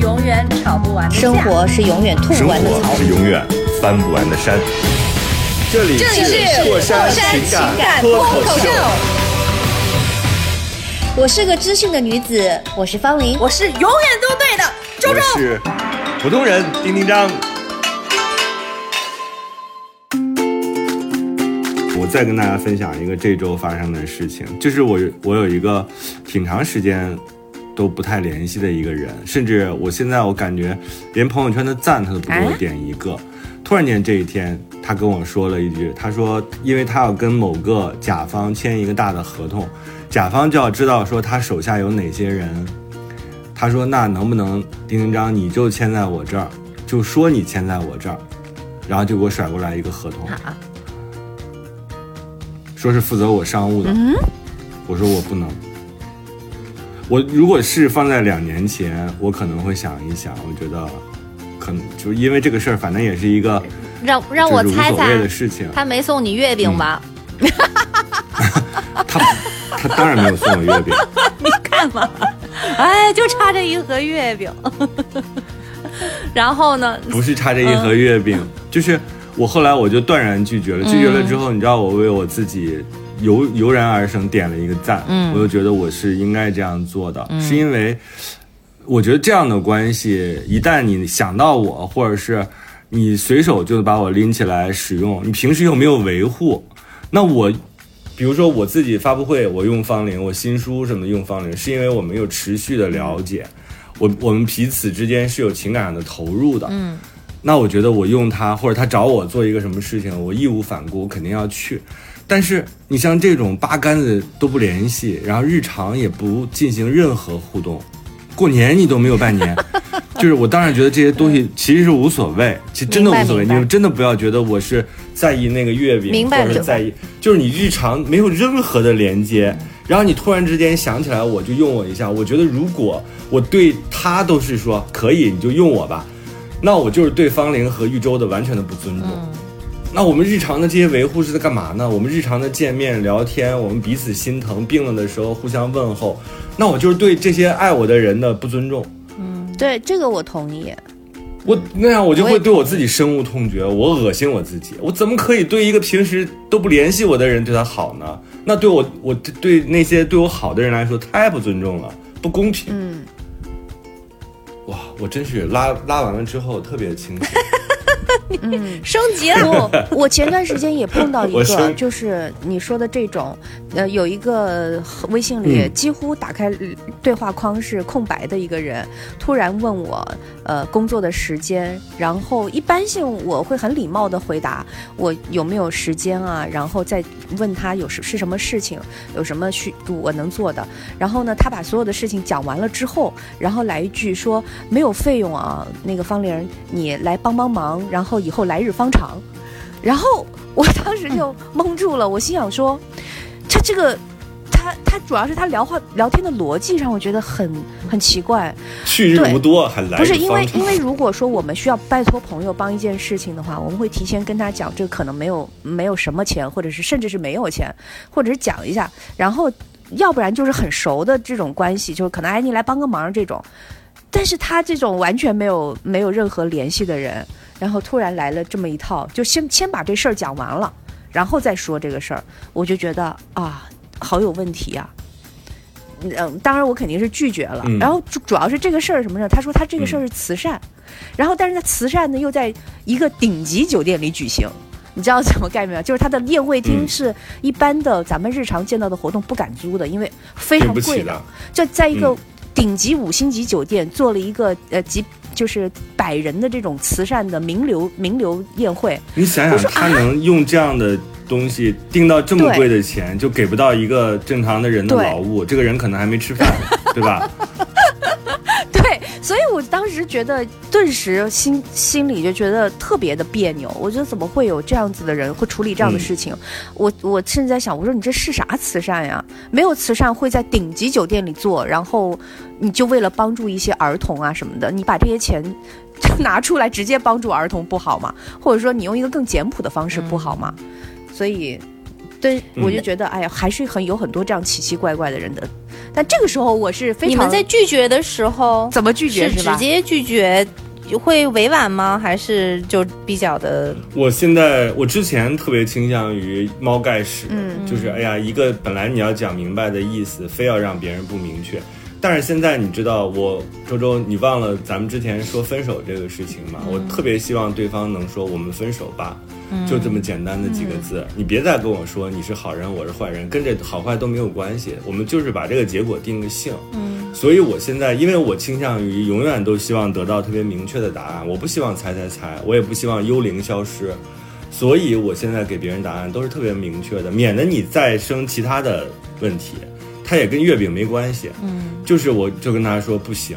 Speaker 4: 永远吵不完的架
Speaker 5: 生活是永远吐
Speaker 3: 生
Speaker 5: 不完的草。
Speaker 3: 是永远翻不完的山。这里
Speaker 4: 这里是过山
Speaker 3: 情
Speaker 4: 情感
Speaker 3: 脱
Speaker 4: 脱口秀，
Speaker 5: 我是个知性的女子，我是方玲。
Speaker 4: 我是永远都对的周周。
Speaker 3: 我是普通人丁丁张。我再跟大家分享一个这周发生的事情，就是我我有一个挺长时间都不太联系的一个人，甚至我现在我感觉连朋友圈的赞他都不给我点一个。突然间这一天，他跟我说了一句，他说因为他要跟某个甲方签一个大的合同，甲方就要知道说他手下有哪些人，他说：“那能不能丁丁章你就签在我这儿，就说你签在我这儿，然后就给我甩过来一个合同，说是负责我商务的。我说我不能。我如果是放在两年前，我可能会想一想，我觉得可能就因为这个事儿，反正也是一
Speaker 1: 个
Speaker 5: 让让我
Speaker 3: 无
Speaker 5: 猜猜
Speaker 3: 的，事情。
Speaker 5: 他没送你月饼吧？
Speaker 3: 他 他当然没有送我月饼，你
Speaker 1: 看嘛，哎，就差这一盒月饼。然后呢？
Speaker 3: 不是差这一盒月饼，就是我后来我就断然拒绝了。拒绝了之后，你知道我为我自己油油然而生点了一个赞，
Speaker 1: 嗯
Speaker 3: 我就觉得我是应该这样做的，是因为我觉得这样的关系，一旦你想到我，或者是你随手就把我拎起来使用，你平时又没有维护，那我。比如说我自己发布会，我用方玲；我新书什么用方玲，是因为我们有持续的了解，我我们彼此之间是有情感上的投入的。
Speaker 1: 嗯，
Speaker 3: 那我觉得我用它，或者他找我做一个什么事情，我义无反顾，我肯定要去。但是你像这种八竿子都不联系，然后日常也不进行任何互动，过年你都没有拜年，就是我当然觉得这些东西其实是无所谓，其实真的无所谓。你们真的不要觉得我是在意那个月饼，
Speaker 5: 明白
Speaker 3: 或者是在意，就是你日常没有任何的连接，然后你突然之间想起来我就用我一下。我觉得如果我对他都是说可以，你就用我吧，那我就是对方玲和玉州的完全的不尊重。那我们日常的这些维护是在干嘛呢？我们日常的见面聊天，我们彼此心疼，病了的时候互相问候，那我就是对这些爱我的人的不尊重。
Speaker 2: 嗯对这个我同意。
Speaker 3: 我那样我就会对我自己深恶痛绝，我恶心我自己，我怎么可以对一个平时都不联系我的人对他好呢？那对我，我对那些对我好的人来说太不尊重了，不公平。
Speaker 2: 嗯，
Speaker 3: 哇，我真是拉拉完了之后特别清醒。
Speaker 1: 升级了。
Speaker 2: 不，我前段时间也碰到一个，就是你说的这种，呃，有一个微信里
Speaker 3: 嗯。
Speaker 2: 几乎打开对话框是空白的一个人，突然问我，呃，工作的时间，然后一般性我会很礼貌的回答我有没有时间啊，然后再问他有什是什么事情，有什么需我能做的，然后呢，他把所有的事情讲完了之后，然后来一句说没有费用啊，那个方玲你来帮帮忙，然后以后来日方长。然后我当时就蒙住了，我心想说，他这个。他他主要是他聊话聊天的逻辑让我觉得很很奇怪，
Speaker 3: 去日无多，还来
Speaker 2: 不是因为因为如果说我们需要拜托朋友帮一件事情的话，我们会提前跟他讲，这个可能没有没有什么钱，或者是甚至是没有钱，或者是讲一下，然后要不然就是很熟的这种关系，就是可能哎你来帮个忙这种，但是他这种完全没有没有任何联系的人，然后突然来了这么一套，就先先把这事儿讲完了，然后再说这个事儿，我就觉得啊，好有问题呀、嗯，当然我肯定是拒绝了。
Speaker 3: 嗯
Speaker 2: 然后主主要是这个事儿什么呢？他说他这个事儿是慈善，然后但是他慈善呢又在一个顶级酒店里举行。你知道怎么概念吗？就是他的宴会厅
Speaker 3: 嗯
Speaker 2: 是一般的咱们日常见到的活动不敢租的，因为非常贵
Speaker 3: 的。
Speaker 2: 就在一个
Speaker 3: 嗯
Speaker 2: 顶级五星级酒店做了一个呃几就是百人的这种慈善的名流名流宴会，
Speaker 3: 你想想，他能用这样的东西定到这么贵的钱，就给不到一个正常的人的劳务，这个人可能还没吃饭，对吧？
Speaker 2: 对，所以我当时觉得，顿时心心里就觉得特别的别扭。我觉得怎么会有这样子的人会处理这样的事情？我我甚至在想，我说你这是啥慈善呀？没有慈善会在顶级酒店里做，然后你就为了帮助一些儿童啊什么的，你把这些钱就拿出来直接帮助儿童不好吗？或者说你用一个更简朴的方式不好吗？所以。对，
Speaker 3: 嗯
Speaker 2: 我就觉得，哎呀，还是很有很多这样奇奇怪怪的人的，但这个时候我是非常
Speaker 5: 你们在拒绝的时候
Speaker 2: 怎么拒绝吧？
Speaker 5: 是直接拒绝，会委婉吗？还是就比较的？
Speaker 3: 我现在我之前特别倾向于猫盖屎，
Speaker 2: 嗯
Speaker 3: 就是哎呀，一个本来你要讲明白的意思，非要让别人不明确。但是现在你知道，我周周，你忘了咱们之前说分手这个事情吗？我特别希望对方能说我们分手吧，就这么简单的几个字。你别再跟我说你是好人，我是坏人，跟这好坏都没有关系。我们就是把这个结果定个性。嗯，所以我现在，因为我倾向于永远都希望得到特别明确的答案，我不希望猜猜猜，我也不希望幽灵消失。所以我现在给别人答案都是特别明确的，免得你再生其他的问题。它也跟月饼没关系，嗯，就是我就跟他说不行，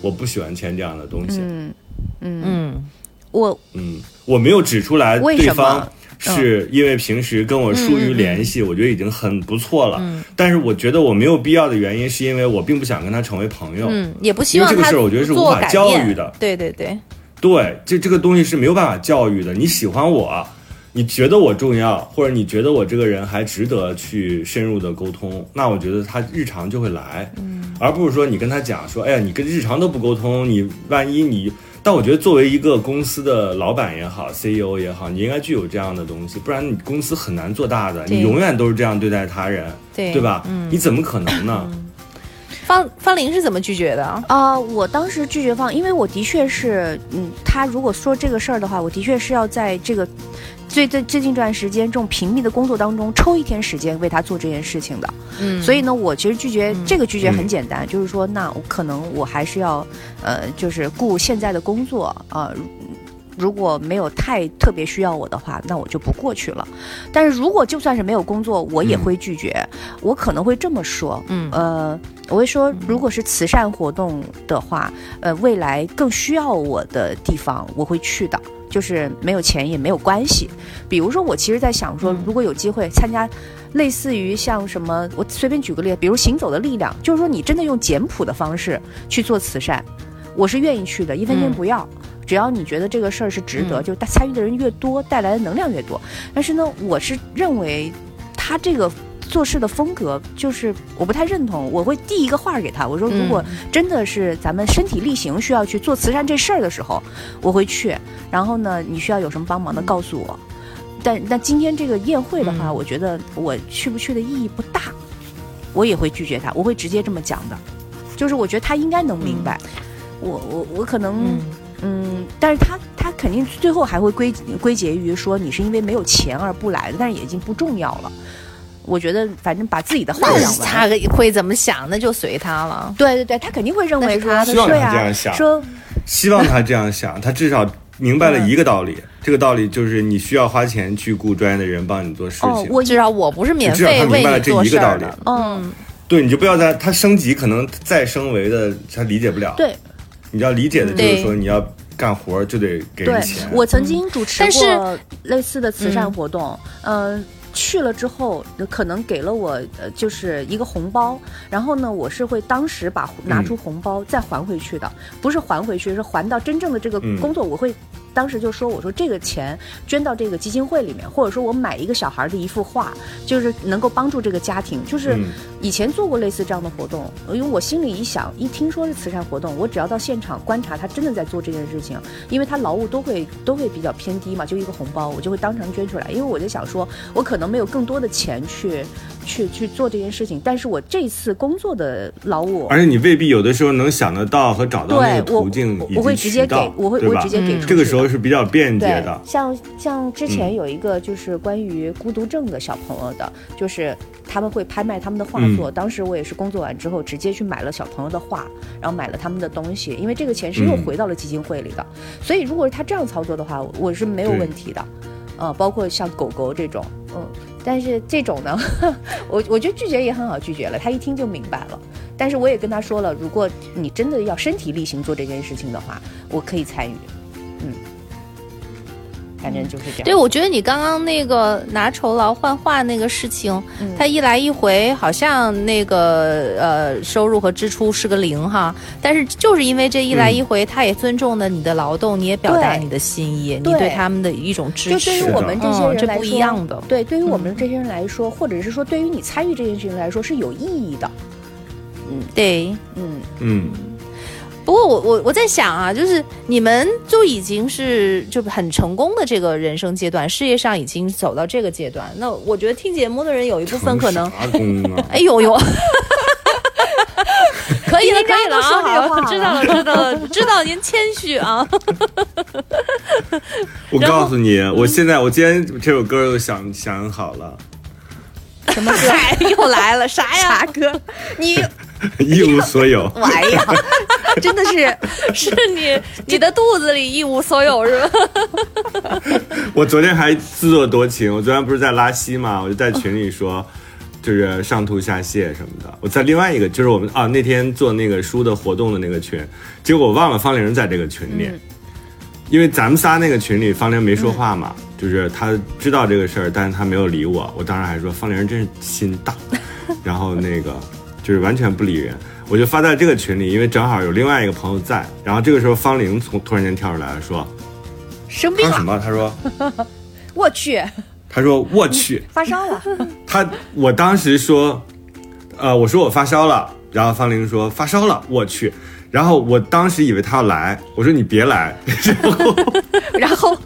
Speaker 3: 我不喜欢签这样的东西，
Speaker 2: 嗯嗯，
Speaker 5: 嗯，
Speaker 2: 我
Speaker 3: 嗯，我没有指出来对方是因为平时跟我疏于联系，我觉得已经很不错了。但是我觉得我没有必要的原因，是因为我并不想跟他成为朋友。
Speaker 5: 嗯，也不希望他
Speaker 3: 因为这个事儿我觉得是无法教育的。
Speaker 5: 对对对，
Speaker 3: 对，这这个东西是没有办法教育的。你喜欢我，你觉得我重要，或者你觉得我这个人还值得去深入的沟通，那我觉得他日常就会来，嗯，而不是说你跟他讲说，哎呀，你跟日常都不沟通，你万一你。但我觉得，作为一个公司的老板也好，CEO 也好，你应该具有这样的东西，不然你公司很难做大的。你永远都是这样对待他人，
Speaker 5: 对
Speaker 3: 对吧？你怎么可能呢？
Speaker 5: 方方玲是怎么拒绝的？
Speaker 2: 啊、我当时拒绝方，因为我的确是，嗯，他如果说这个事儿的话，我的确是要在这个最最最近这段时间这种频密的工作当中抽一天时间为他做这件事情的。
Speaker 5: 嗯
Speaker 2: 所以呢，我其实拒绝、这个拒绝很简单，就是说，那我可能我还是要，呃，就是顾现在的工作啊。如如果没有太特别需要我的话，那我就不过去了。但是如果就算是没有工作，我也会拒绝。我可能会这么说，
Speaker 5: 嗯
Speaker 2: 呃，我会说，如果是慈善活动的话，呃，未来更需要我的地方，我会去的。就是没有钱也没有关系。比如说，我其实在想说，如果有机会参加，类似于像什么，我随便举个例子，比如行走的力量，就是说你真的用简朴的方式去做慈善，我是愿意去的，一分钱不要。只要你觉得这个事儿是值得，就他参与的人越多，带来的能量越多。但是呢，我是认为他这个做事的风格就是我不太认同。我会递一个话给他，我说如果真的是咱们身体力行需要去做慈善这事儿的时候，我会去。然后呢，你需要有什么帮忙的，告诉我。但但今天这个宴会的话，我觉得我去不去的意义不大，我也会拒绝他，我会直接这么讲的。就是我觉得他应该能明白，我我我可能。
Speaker 5: 嗯
Speaker 2: 嗯，但是他他肯定最后还会归归结于说你是因为没有钱而不来的，但是也已经不重要了。我觉得反正把自己的话
Speaker 5: 那
Speaker 2: 讲完。
Speaker 5: 他会怎么想？那就随他了。
Speaker 2: 对对对，他肯定会认为说，
Speaker 5: 那是
Speaker 3: 希望他
Speaker 2: 对啊
Speaker 3: 这样想
Speaker 2: 说
Speaker 3: 希望他这样想，他至少明白了一个道理，这个道理就是你需要花钱去雇专业的人帮你做事情。
Speaker 2: 哦，我
Speaker 5: 至少我不是免
Speaker 3: 至少他
Speaker 5: 费为
Speaker 3: 明白了这
Speaker 5: 你做
Speaker 3: 一个道理
Speaker 5: 事的。
Speaker 2: 嗯，
Speaker 3: 对，你就不要再他升级，可能再升维的他理解不了。
Speaker 2: 对
Speaker 3: 你要理解的就是说，你要干活就得给人
Speaker 2: 对
Speaker 3: 钱。，
Speaker 2: 我曾经主持过类似的慈善活动，嗯。去了之后，可能给了我呃，就是一个红包，然后呢，我是会当时把拿出红包再还回去的，不是还回去，是还到真正的这个
Speaker 3: 嗯。
Speaker 2: 工作，我会当时就说，我说这个钱捐到这个基金会里面，或者说我买一个小孩的一幅画，就是能够帮助这个家庭。就是
Speaker 3: 嗯
Speaker 2: 以前做过类似这样的活动，因为我心里一想，一听说是慈善活动，我只要到现场观察他真的在做这件事情，因为他劳务都会都会比较偏低嘛，就一个红包，我就会当场捐出来，因为我就想说，我可能没有更多的钱去去去做这件事情，但是我这次工作的劳务。
Speaker 3: 而且你未必有的时候能想得到和找到那个途径
Speaker 2: 我我会直接给，我会我会直接给出。
Speaker 3: 这个时候是比较便捷的，。
Speaker 2: 像像之前
Speaker 3: 嗯
Speaker 2: 有一个就是关于孤独症的小朋友的，就是他们会拍卖他们的画作。
Speaker 3: 嗯
Speaker 2: 当时我也是工作完之后直接去买了小朋友的画，然后买了他们的东西，因为这个钱是又
Speaker 3: 嗯
Speaker 2: 回到了基金会里的。所以如果是他这样操作的话，我是没有问题的。呃，包括像狗狗这种，嗯，但是这种呢，我我觉得拒绝也很好拒绝了，他一听就明白了。但是我也跟他说了，如果你真的要身体力行做这件事情的话，我可以参与，嗯，反正就是这样。
Speaker 5: 对，我觉得你刚刚那个拿酬劳换画那个事情，
Speaker 2: 嗯
Speaker 5: 它一来一回好像那个呃收入和支出是个零哈，但是就是因为这一来一回，他也尊重了你的劳动，你也表达
Speaker 2: 对
Speaker 5: 你的心意，你
Speaker 2: 对
Speaker 5: 对他们的一种支持
Speaker 2: 就
Speaker 5: 持。
Speaker 2: 对于我们这些
Speaker 5: 嗯这不
Speaker 2: 人来说，
Speaker 5: 一样的。
Speaker 2: 对，对于我们这些人来说，或者是说对于你参与这件事情来说是有意义的。
Speaker 5: 嗯对。
Speaker 2: 嗯，
Speaker 3: 嗯，
Speaker 5: 不过我我我在想啊，就是你们就已经是就很成功的这个人生阶段，事业上已经走到这个阶段。那我觉得听节目的人有一部分可能？哎呦呦，可以了，可以了
Speaker 2: 刚说这个话
Speaker 5: 啊，知道了，知道了，知道您谦虚啊。
Speaker 3: 我告诉你，我现在我今天这首歌又想想好了，
Speaker 5: 什么歌？又来了，啥呀？
Speaker 2: 啥歌，你
Speaker 3: 一无所有。
Speaker 2: 哎呀，真的是
Speaker 5: 是你你的肚子里一无所有是吧？
Speaker 3: 我昨天还自作多情，我昨天不是在拉稀嘛，我就在群里说，就是上吐下泻什么的。我在另外一个，就是我们啊那天做那个书的活动的那个群，结果我忘了方玲在这个群里，因为咱们仨那个群里方玲没说话嘛，就是她知道这个事儿，但是她没有理我。我当时还说方玲真是心大，然后那个就是完全不理人。我就发在这个群里，因为正好有另外一个朋友在，然后这个时候方玲从突然间跳出来了，说
Speaker 2: 生病了，
Speaker 3: 他说什么？他说？
Speaker 2: 我去，
Speaker 3: 他说我去，
Speaker 2: 发烧了，
Speaker 3: 他我当时说，呃，我说我发烧了，然后方玲说发烧了，我去，然后我当时以为他要来，我说你别来，然后
Speaker 2: 然后？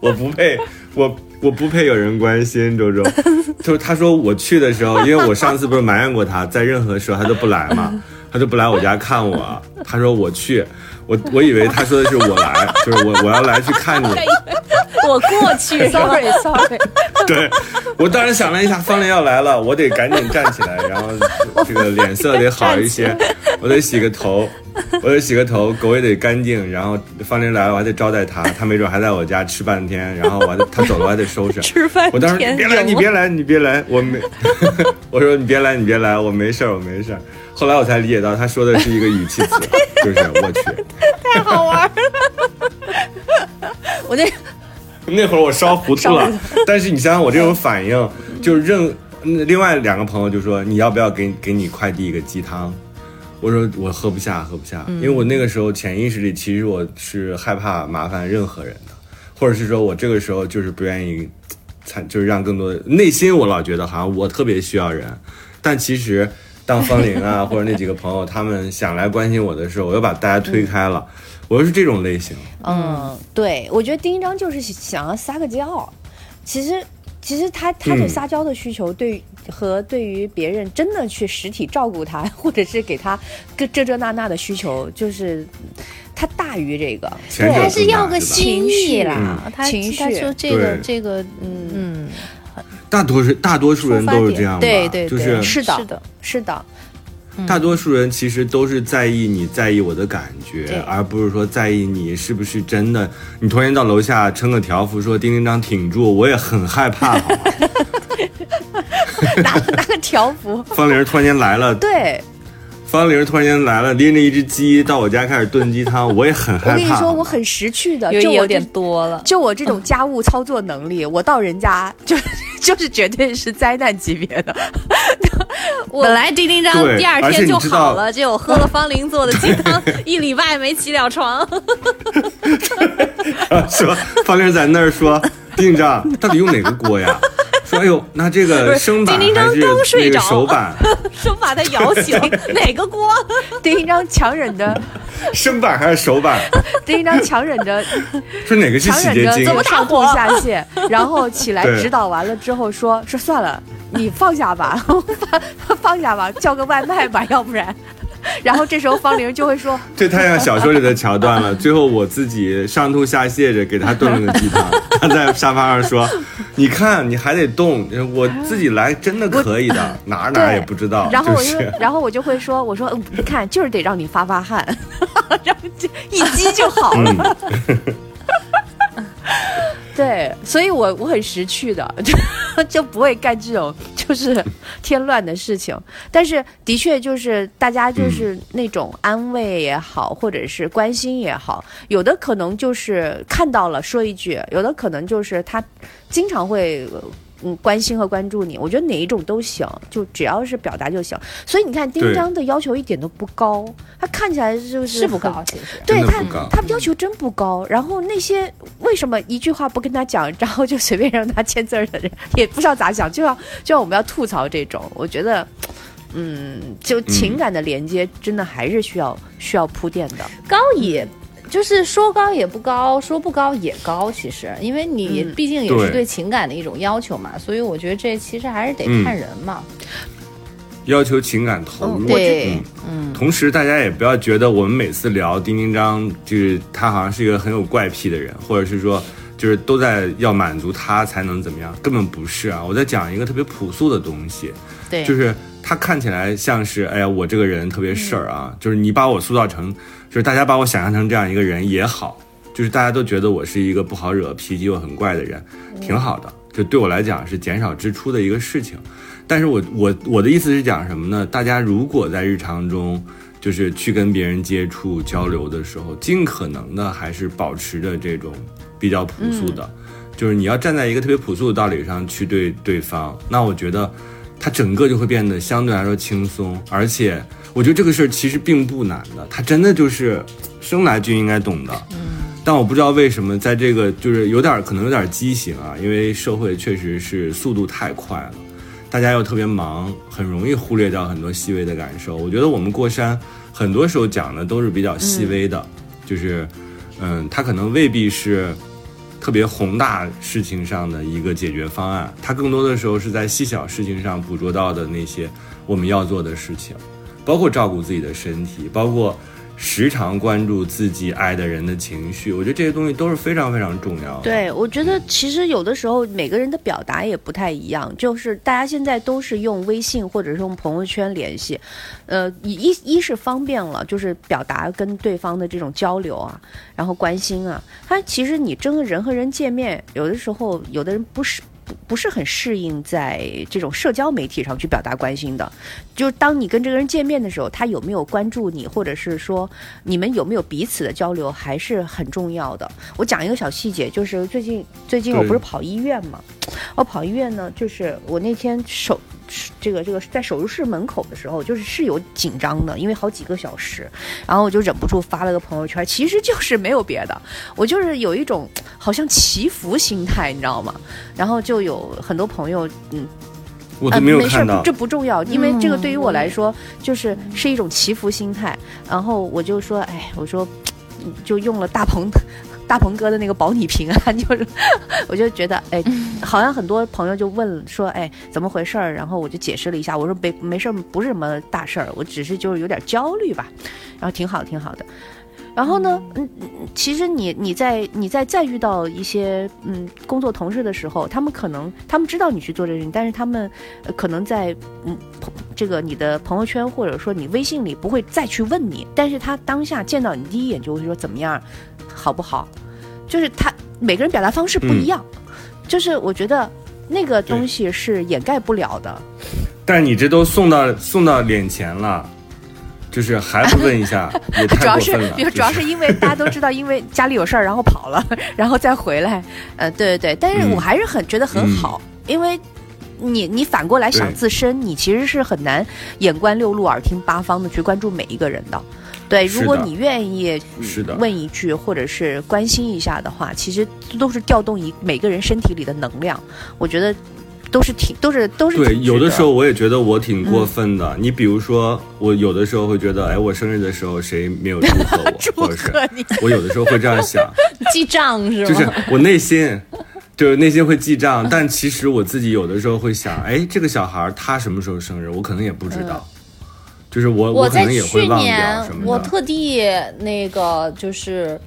Speaker 3: 我不配，我我不配有人关心周周，就是他说我去的时候，因为我上次不是埋怨过他，在任何时候他都不来嘛，他都不来我家看我，他说我去，我我以为他说的是我来，就是我我要来去看你，
Speaker 5: 我过去
Speaker 2: ，sorry sorry，
Speaker 3: 对我当时想了一下，方林要来了，我得赶紧站起来，然后这个脸色得好一些，我得洗个头，我得洗个头，狗也得干净，然后方林来了，我还得招待他，他没准还在我家吃半天，然后我还得他走了我还得收拾。
Speaker 5: 吃饭
Speaker 3: 我当时你别来，你别来，你别来，我没，我说你别来，你别来，我没事儿，我没事儿。后来我才理解到，他说的是一个语气词，就是我去。
Speaker 5: 太好玩了。我那
Speaker 3: 那会儿我烧糊涂了，但是你想想我这种反应，就是任嗯另外两个朋友就说你要不要给给你快递一个鸡汤？我说我喝不下，喝不下，因为我那个时候潜意识里其实我是害怕麻烦任何人的，或者是说我这个时候就是不愿意参，就是让更多的内心我老觉得好像我特别需要人，但其实当方玲啊或者那几个朋友他们想来关心我的时候，我又把大家推开了，我又是这种类型。
Speaker 2: 嗯，对，我觉得丁一章就是想要撒个娇，其实其实他他这
Speaker 3: 嗯
Speaker 2: 撒娇的需求对于。和对于别人真的去实体照顾他，或者是给他个这这那那的需求，就是他大于这个。
Speaker 3: 对，
Speaker 5: 他是要个心意啦。他
Speaker 2: 情绪
Speaker 5: 他说这个这个
Speaker 2: 嗯，
Speaker 5: 嗯，
Speaker 3: 大多数大多数人都是这样吧，
Speaker 5: 对对对
Speaker 3: 就是
Speaker 2: 是的，
Speaker 5: 是的，
Speaker 2: 是的，
Speaker 3: 大多数人其实都是在意你在意我的感
Speaker 5: 对
Speaker 3: 觉，而不是说在意你是不是真的。你突然间到楼下撑个条幅说丁丁张挺住，我也很害怕，好吗？
Speaker 2: 拿 拿个条幅，
Speaker 3: 方玲突然间来了，
Speaker 2: 对
Speaker 3: 方玲突然间来了，拎着一只鸡到我家开始炖鸡汤，我也很害怕。
Speaker 2: 我跟你说，我很识趣的，就我
Speaker 5: 有点多了。
Speaker 2: 就我这种家务操作能力，我到人家就就是绝对是灾难级别的。我
Speaker 5: 本来丁丁张第二天就好了，结果喝了方玲做的鸡汤，一礼拜没起了床。
Speaker 3: 说方玲在那儿说，丁张到底用哪个锅呀？说哎呦，那这个生板
Speaker 5: 丁丁张
Speaker 3: 还是那个
Speaker 5: 刚睡着
Speaker 3: 手板？
Speaker 5: 说把他摇醒，哪个锅？
Speaker 2: 丁一章强忍着，
Speaker 3: 生板还是手板？
Speaker 2: 丁一章强忍着，
Speaker 3: 说哪个是
Speaker 2: 强忍着
Speaker 3: 洗洁精？
Speaker 2: 上吐下泻，然后起来
Speaker 3: 对
Speaker 2: 指导完了之后说说算了，你放下吧，放放下吧，叫个外卖吧，要不然。然后这时候方玲就会说，
Speaker 3: 这太像小说里的桥段了。最后我自己上吐下泻着给他炖了个鸡汤，他在沙发上说：“你看，你还得动，我自己来真的可以的，哪儿哪儿也不知道。”
Speaker 2: 然后我就
Speaker 3: 就是，
Speaker 2: 然后我就会说，我说嗯你看，就是得让你发发汗，然后就一激就好了。
Speaker 3: 嗯，
Speaker 2: 对，所以我我很识趣的，就 就不会干这种 就是添乱的事情。但是的确就是大家就是那种安慰也好，或者是关心也好，有的可能就是看到了说一句，有的可能就是他经常会。呃嗯，关心和关注你，我觉得哪一种都行，就只要是表达就行。所以你看，丁
Speaker 3: 对
Speaker 2: 章的要求一点都不高，他看起来就是
Speaker 5: 是不高，其实。
Speaker 2: 对他他要求真不高。然后那些为什么一句话不跟他讲，然后就随便让他签字儿的人，也不知道咋想，就要就要我们要吐槽这种，我觉得嗯，就情感的连接，真的还是需要需要铺垫的。
Speaker 1: 高也。就是说高也不高，说不高也高。其实，因为你
Speaker 2: 嗯
Speaker 1: 毕竟也是
Speaker 3: 对
Speaker 1: 对情感的一种要求嘛，所以我觉得这其实还是得看人嘛。
Speaker 3: 要求情感投入。
Speaker 1: 对
Speaker 3: 嗯，同时大家也不要觉得我们每次聊丁丁张，就是他好像是一个很有怪癖的人，或者是说就是都在要满足他才能怎么样，根本不是啊！我在讲一个特别朴素的东西，
Speaker 1: 对，
Speaker 3: 就是他看起来像是哎呀，我这个人特别事儿啊，就是你把我塑造成，就是大家把我想象成这样一个人也好，就是大家都觉得我是一个不好惹、脾气又很怪的人，挺好的。就对我来讲是减少支出的一个事情。但是我我我的意思是讲什么呢？大家如果在日常中，就是去跟别人接触交流的时候，尽可能的还是保持着这种比较朴素的，就是你要站在一个特别朴素的道理上去对对方，那我觉得他整个就会变得相对来说轻松，而且我觉得这个事儿其实并不难的，他真的就是生来就应该懂的。但我不知道为什么在这个就是有点可能有点畸形啊，因为社会确实是速度太快了，大家又特别忙，很容易忽略掉很多细微的感受。我觉得我们过山很多时候讲的都是比较细微的，就是嗯，它可能未必是特别宏大事情上的一个解决方案，它更多的时候是在细小事情上捕捉到的那些我们要做的事情，包括照顾自己的身体，包括。时常关注自己爱的人的情绪，我觉得这些东西都是非常非常重要的。，
Speaker 2: 对，我觉得其实有的时候每个人的表达也不太一样，就是大家现在都是用微信或者是用朋友圈联系，呃，一一是方便了，就是表达跟对方的这种交流啊，然后关心啊。他其实你真的人和人见面，有的时候有的人不是。不是很适应在这种社交媒体上去表达关心的，就是当你跟这个人见面的时候，他有没有关注你，或者是说你们有没有彼此的交流，还是很重要的。我讲一个小细节，就是最近最近我不是跑医院嘛，我 跑医院呢，就是我那天手这个这个在手术室门口的时候，就是是有紧张的，因为好几个小时，然后我就忍不住发了个朋友圈，其实就是没有别的，我就是有一种好像祈福心态，你知道吗？然后就有很多朋友，嗯，呃，
Speaker 3: 我都没
Speaker 2: 事这不重要，因为这个对于我来
Speaker 1: 嗯
Speaker 2: 说，就是是一种祈福心态。然后我就说，哎，我说，嗯就用了大鹏。大鹏哥的那个保你平安，就是，我就觉得，哎，好像很多朋友就问说，哎，怎么回事儿？然后我就解释了一下，我说没没事儿，不是什么大事儿，我只是就是有点焦虑吧，然后挺好，挺好的。然后呢，嗯，其实你你在你在再遇到一些嗯工作同事的时候，他们可能他们知道你去做这个事情，但是他们、可能在嗯这个你的朋友圈或者说你微信里不会再去问你，但是他当下见到你第一眼就会说怎么样，好不好？就是他每个人表达方式不一样，就是我觉得那个东西是掩盖不了的。
Speaker 3: 但你这都送到送到脸前了，就是还不问一下，也
Speaker 2: 主要是
Speaker 3: 太过分了。
Speaker 2: 主要是因为大家都知道，因为家里有事儿，然后跑了，然后再回来。呃，对对对，但是
Speaker 3: 嗯
Speaker 2: 我还是很觉得很好，因为你你反过来想自身，你其实是很难眼观六路，耳听八方的去关注每一个人的。对，如果你愿意
Speaker 3: 是的
Speaker 2: 问一句或者是关心一下的话，其实都是调动一每个人身体里的能量。我觉得都是挺都是都是
Speaker 3: 对，
Speaker 2: 挺
Speaker 3: 有的时候我也觉得我挺过分
Speaker 2: 嗯
Speaker 3: 的。你比如说，我有的时候会觉得，哎，我生日的时候谁没有祝贺我，
Speaker 2: 祝贺你。
Speaker 3: 我有的时候会这样想，
Speaker 1: 记账是吗？
Speaker 3: 就是我内心。就是内心会记账，但其实我自己有的时候会想，哎，这个小孩他什么时候生日，我可能也不知道，就是我可
Speaker 1: 我可
Speaker 3: 能也会
Speaker 1: 去
Speaker 3: 忘掉
Speaker 1: 年
Speaker 3: 什么，的。
Speaker 1: 我特地那个就是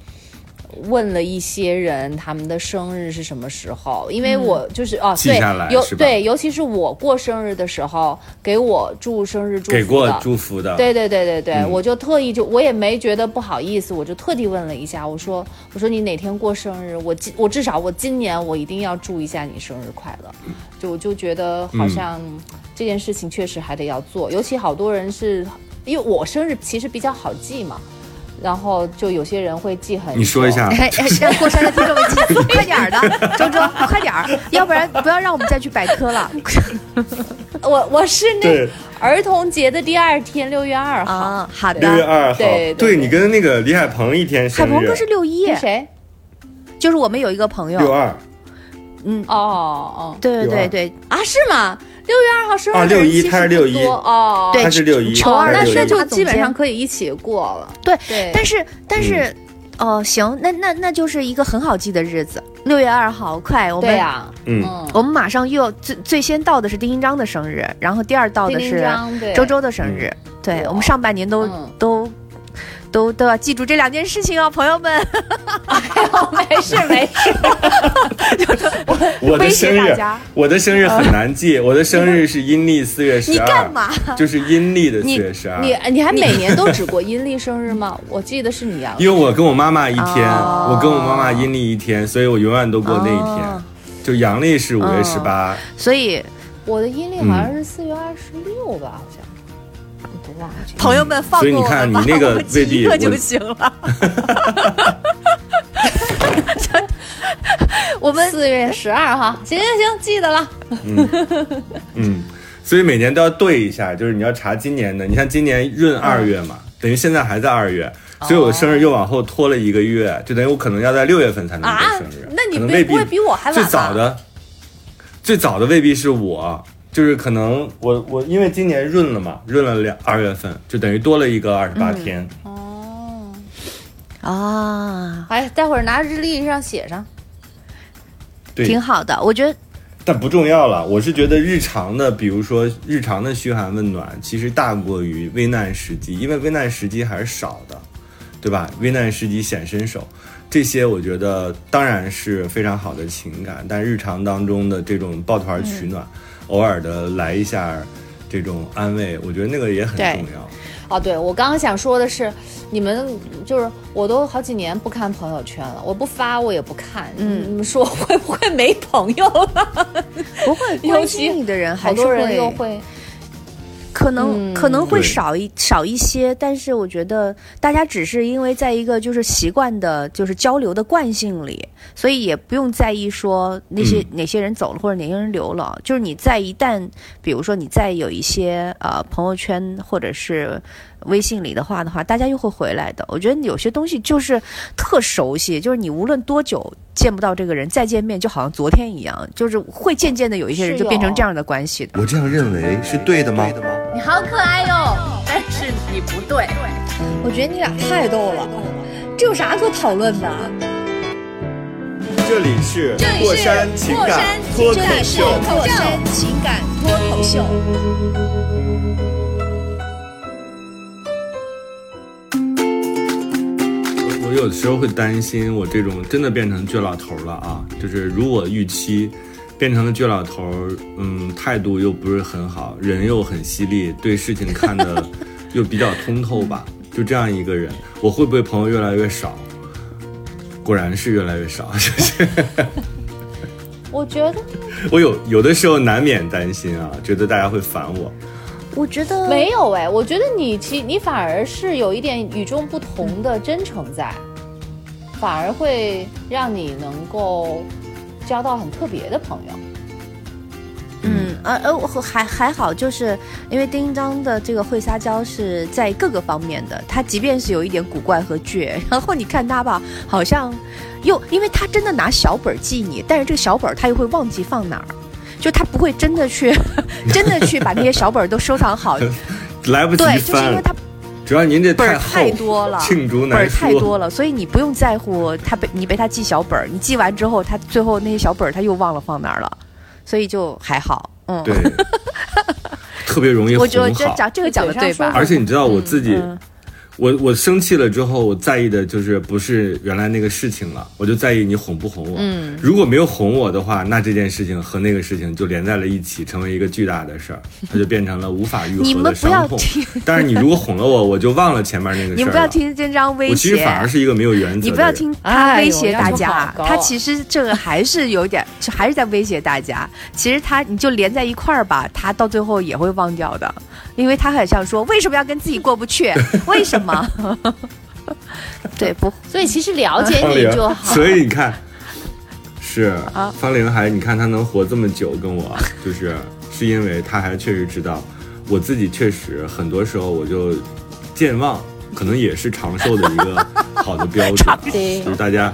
Speaker 1: 问了一些人他们的生日是什么时候，因为我就是、哦，对尤对，尤其是我过生日的时候给我祝生日祝福的，
Speaker 3: 给过祝福的，
Speaker 1: 对对对对对，
Speaker 3: 嗯。
Speaker 1: 我就特意就我也没觉得不好意思，我就特地问了一下，我说我说你哪天过生日，我今我至少我今年我一定要祝一下你生日快乐，就我就觉得好像这件事情确实还得要做，尤其好多人是因为我生日其实比较好记嘛。然后就有些人会记很，
Speaker 3: 你说一下，
Speaker 2: 哎哎，让过山的听众们记快点儿的，周周快点儿，要不然不要让我们再去百科了
Speaker 1: 我我是那，儿童节的第二天，六月二号。
Speaker 2: 啊！好
Speaker 3: 六月
Speaker 2: 的，
Speaker 3: 二号，
Speaker 1: 对对对
Speaker 3: 你跟那个李海鹏一天生日，
Speaker 2: 海鹏哥是六一，
Speaker 1: 谁？
Speaker 2: 就是我们有一个朋友，
Speaker 3: 六二，
Speaker 2: 嗯，
Speaker 1: 哦哦
Speaker 2: 对对对对，
Speaker 1: 啊，是吗？
Speaker 5: 六月二号生日
Speaker 3: 啊
Speaker 5: 的人
Speaker 3: 六一
Speaker 5: 其实不
Speaker 3: 他是六一。
Speaker 5: 多哦，
Speaker 2: 对
Speaker 3: 他是六一，
Speaker 2: 二
Speaker 3: 他是六一。
Speaker 5: 那那就基本上可以一起过了。
Speaker 2: 对。
Speaker 5: 对，
Speaker 2: 但是但是，哦，行，那那那就是一个很好记的日子，六月二号，快，我们、
Speaker 5: 对呀，
Speaker 3: 嗯。
Speaker 2: 我们马上又要最最先到的是丁丁章的生日，然后第二到的是周周的生日，对
Speaker 5: 哇。
Speaker 2: 我们上半年都、
Speaker 5: 嗯。
Speaker 2: 都。都都要记住这两件事情哦，朋友们。
Speaker 5: 没事没事，
Speaker 3: 我的
Speaker 2: 威
Speaker 3: 生日
Speaker 2: 胁大家，
Speaker 3: 我的生日很难记，我的生日是阴历四月十
Speaker 2: 你
Speaker 3: 二，
Speaker 2: 干嘛？
Speaker 3: 就是阴历的四月十二。
Speaker 5: 你你还每年都只过阴历生日吗？我记得是你啊，
Speaker 3: 因为我跟我妈妈一天，
Speaker 2: 哦
Speaker 3: 我跟我妈妈阴历一天，所以我永远都过那一天。
Speaker 2: 哦
Speaker 3: 就阳历是五月十八，
Speaker 2: 所以
Speaker 5: 我的阴历好像是四月二十六吧，
Speaker 2: 朋友们放过
Speaker 3: 所以你
Speaker 2: 我们吧，
Speaker 3: 看你那个未必我
Speaker 2: 一个就行了。我们
Speaker 5: 四月十二号，行行行，记得了。
Speaker 3: 嗯，所以每年都要对一下，就是你要查今年的。你看今年闰二月嘛，等于现在还在二月，所以我的生日又往后拖了一个月，就等于我可能要在六月份才能过
Speaker 5: 啊
Speaker 3: 生日。
Speaker 5: 那你
Speaker 3: 未必
Speaker 5: 不不会比我还晚吧
Speaker 3: 最早的，最早的未必是我。就是可能我我因为今年闰了嘛，闰了两二月份，就等于多了一个二十八天。
Speaker 5: 哦，
Speaker 2: 啊，
Speaker 5: 哎，待会儿拿日历上写上。
Speaker 3: 对，
Speaker 2: 挺好的，我觉得
Speaker 3: 但不重要了。我是觉得日常的，比如说日常的嘘寒问暖，其实大过于危难时机，因为危难时机还是少的，对吧？危难时机显身手，这些我觉得当然是非常好的情感，但日常当中的这种抱团取暖，偶尔的来一下这种安慰，我觉得那个也很重要。
Speaker 5: 哦，对，我刚刚想说的是，你们就是我都好几年不看朋友圈了，我不发我也不看。
Speaker 2: 嗯
Speaker 5: 你们说会不会没朋友了？
Speaker 2: 不会
Speaker 5: 尤
Speaker 2: 关
Speaker 5: 其
Speaker 2: 心你的人还是
Speaker 5: 好多人
Speaker 2: 会
Speaker 5: 又会，
Speaker 2: 可能、
Speaker 5: 嗯
Speaker 2: 可能会少一少一些，但是我觉得大家只是因为在一个就是习惯的，就是交流的惯性里，所以也不用在意说那些、
Speaker 3: 嗯
Speaker 2: 哪些人走了或者哪些人留了。就是你在一旦，比如说你在有一些呃朋友圈或者是微信里的话的话，大家又会回来的。我觉得有些东西就是特熟悉，就是你无论多久见不到这个人，再见面就好像昨天一样，就是会渐渐的有一些人就变成这样的关系的。
Speaker 6: 我这样认为是对的吗？
Speaker 1: 你好可爱哟，但是你不对。
Speaker 4: 我觉得你俩太逗了，这有啥可讨论的？
Speaker 3: 这里是过山情感脱口
Speaker 4: 这里是
Speaker 3: 秀。
Speaker 4: 过山情感脱口秀。
Speaker 3: 我有的时候会担心，我这种真的变成倔老头了啊！就是如我预期，变成了倔老头，嗯，态度又不是很好，人又很犀利，对事情看的 又比较通透吧，就这样一个人，我会不会朋友越来越少？果然是越来越少，就是
Speaker 5: 我觉得
Speaker 3: 我有有的时候难免担心啊，觉得大家会烦我。
Speaker 2: 我觉得
Speaker 5: 没有哎，我觉得你其你反而是有一点与众不同的真诚在，反而会让你能够交到很特别的朋友。
Speaker 2: 嗯，呃呃，我还还好，就是因为丁张的这个会撒娇是在各个方面的，他即便是有一点古怪和倔，然后你看他吧，好像又因为他真的拿小本儿记你，但是这个小本儿他又会忘记放哪儿，就他不会真的去 真的去把那些小本儿都收藏好，
Speaker 3: 来不及
Speaker 2: 对，就是因为，他
Speaker 3: 主要您这
Speaker 2: 本儿，太多了，
Speaker 3: 罄竹
Speaker 2: 本。太多了，所以你不用在乎他被你被他记小本儿，你记完之后，他最后那些小本儿他又忘了放哪儿了，所以就还好，嗯，
Speaker 3: 对，特别容易
Speaker 2: 我觉得这。讲这个讲的对吧？
Speaker 3: 而且你知道我自己，
Speaker 2: 嗯
Speaker 3: 我我生气了之后，我在意的就是不是原来那个事情了，我就在意你哄不哄我。
Speaker 2: 嗯，
Speaker 3: 如果没有哄我的话，那这件事情和那个事情就连在了一起，成为一个巨大的事儿，它就变成了无法愈合
Speaker 2: 你们不要
Speaker 3: 的伤痛
Speaker 2: 听。
Speaker 3: 但是你如果哄了我，我就忘了前面那个事儿。
Speaker 2: 你们不要听这张威胁
Speaker 3: 我其实
Speaker 2: 胁，
Speaker 3: 反而是一个没有原则的人。
Speaker 2: 你不要听他威胁大家他其实这个还是有点，就还是在威胁大家。其实他你就连在一块儿吧，他到最后也会忘掉的，因为他很想说为什么要跟自己过不去？为什么？对，不，
Speaker 5: 所以其实了解你就，好。
Speaker 3: 所以你看，是
Speaker 2: 啊
Speaker 3: 方玲还你看她能活这么久，跟我就是是因为她还确实知道，我自己确实很多时候我就健忘，可能也是长寿的一个好的标准就是大家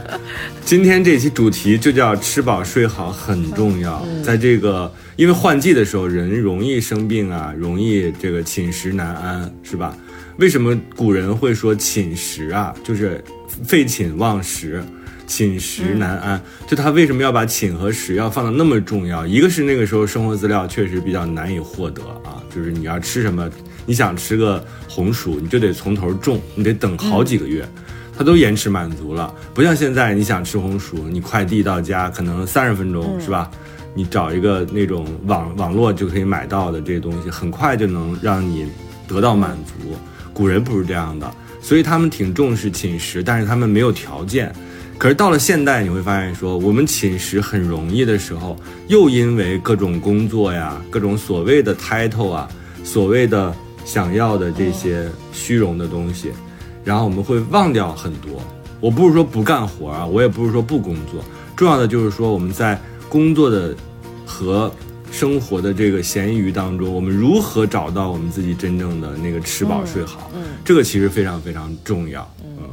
Speaker 3: 今天这期主题就叫吃饱睡好很重要，在这个因为换季的时候，人容易生病啊，容易这个寝食难安，是吧？为什么古人会说寝食啊？就是废寝忘食。寝食难安，就他为什么要把寝和食要放的那么重要？一个是那个时候生活资料确实比较难以获得啊，就是你要吃什么，你想吃个红薯，你就得从头种，你得等好几个月，它都延迟满足了。不像现在，你想吃红薯，你快递到家可能三十分钟，是吧？你找一个那种网网络就可以买到的这些东西，很快就能让你得到满足。古人不是这样的，所以他们挺重视寝食，但是他们没有条件。可是到了现代，你会发现说，我们寝食很容易的时候，又因为各种工作呀、各种所谓的 title 啊、所谓的想要的这些虚荣的东西，然后我们会忘掉很多。我不是说不干活啊，我也不是说不工作，重要的就是说我们在工作的和生活的这个咸鱼当中，我们如何找到我们自己真正的那个吃饱睡好，
Speaker 1: 嗯
Speaker 3: 这个其实非常非常重要。嗯，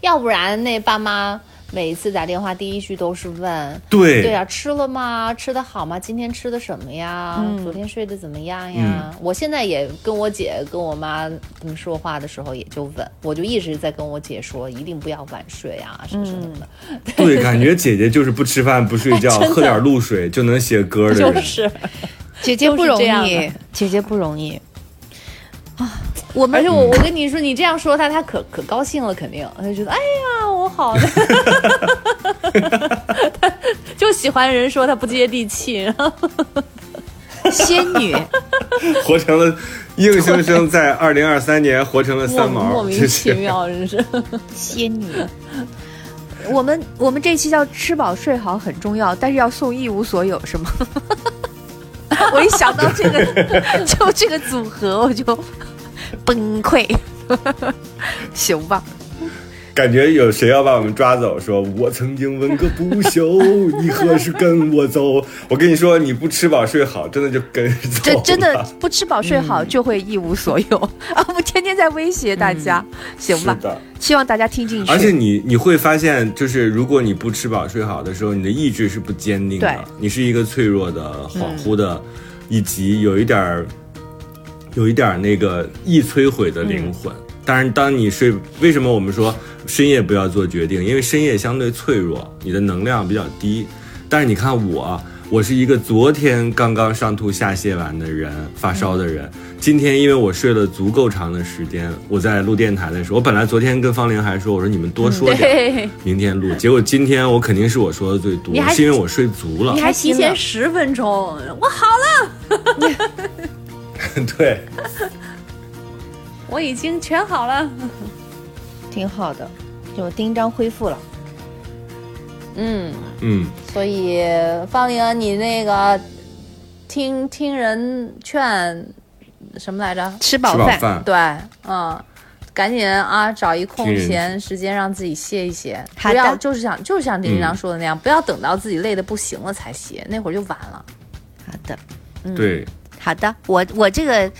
Speaker 1: 要不然那爸妈每一次打电话第一句都是问，
Speaker 3: 对
Speaker 1: 对啊，吃了吗？吃的好吗？今天吃的什么呀？昨天睡得怎么样呀？我现在也跟我姐、跟我妈他们说话的时候，也就问，我就一直在跟我姐说，一定不要晚睡啊，什么什么的。
Speaker 3: 对，感觉姐姐就是不吃饭不睡觉，喝点露水就能写歌的人。
Speaker 1: 就是，
Speaker 2: 姐姐不容易，姐姐不容易啊。我们
Speaker 1: 而且我我跟你说，你这样说他，他可可高兴了，肯定他就觉得，哎呀，我好的，就喜欢人说他不接地气，然后
Speaker 2: 仙女，
Speaker 3: 活成了硬生生在二零二三年活成了三毛，
Speaker 1: 莫莫名其妙，真是。
Speaker 2: 仙女。我们我们这期叫吃饱睡好很重要，但是要送一无所有，是吗？我一想到这个，就这个组合我就崩溃。行吧，
Speaker 3: 感觉有谁要把我们抓走，说我曾经问个不休，你何时跟我走？我跟你说，你不吃饱睡好，真的就跟走
Speaker 2: 这真的不吃饱睡好就会一无所有、啊！我天天在威胁大家，行吧。希望大家听进去。
Speaker 3: 而且你你会发现，就是如果你不吃饱睡好的时候，你的意志是不坚定的，你是一个脆弱的、恍惚的，以及有一点儿有一点儿那个易摧毁的灵魂。当然，当你睡，为什么我们说深夜不要做决定？因为深夜相对脆弱，你的能量比较低。但是你看我，我是一个昨天刚刚上吐下泻完的人，发烧的人。今天因为我睡了足够长的时间，我在录电台的时候，我本来昨天跟方玲还说，我说你们多说点，明天录。结果今天我肯定是我说的最多是因为我睡足了
Speaker 1: 你。还提前十分钟，我好了，
Speaker 3: 对，
Speaker 1: 我已经全好了。
Speaker 2: 挺好的，就丁章恢复了。
Speaker 1: 嗯，
Speaker 3: 嗯，
Speaker 1: 所以方玲，你那个听听人劝什么来着？
Speaker 2: 吃饱饭，
Speaker 3: 饱饭，
Speaker 1: 对，嗯，赶紧啊，找一空闲时间让自己歇一歇，不要就是想就是像丁
Speaker 3: 嗯
Speaker 1: 章说的那样，不要等到自己累的不行了才歇，那会儿就晚了。
Speaker 2: 好的，嗯。
Speaker 3: 对。
Speaker 2: 好的，我我这个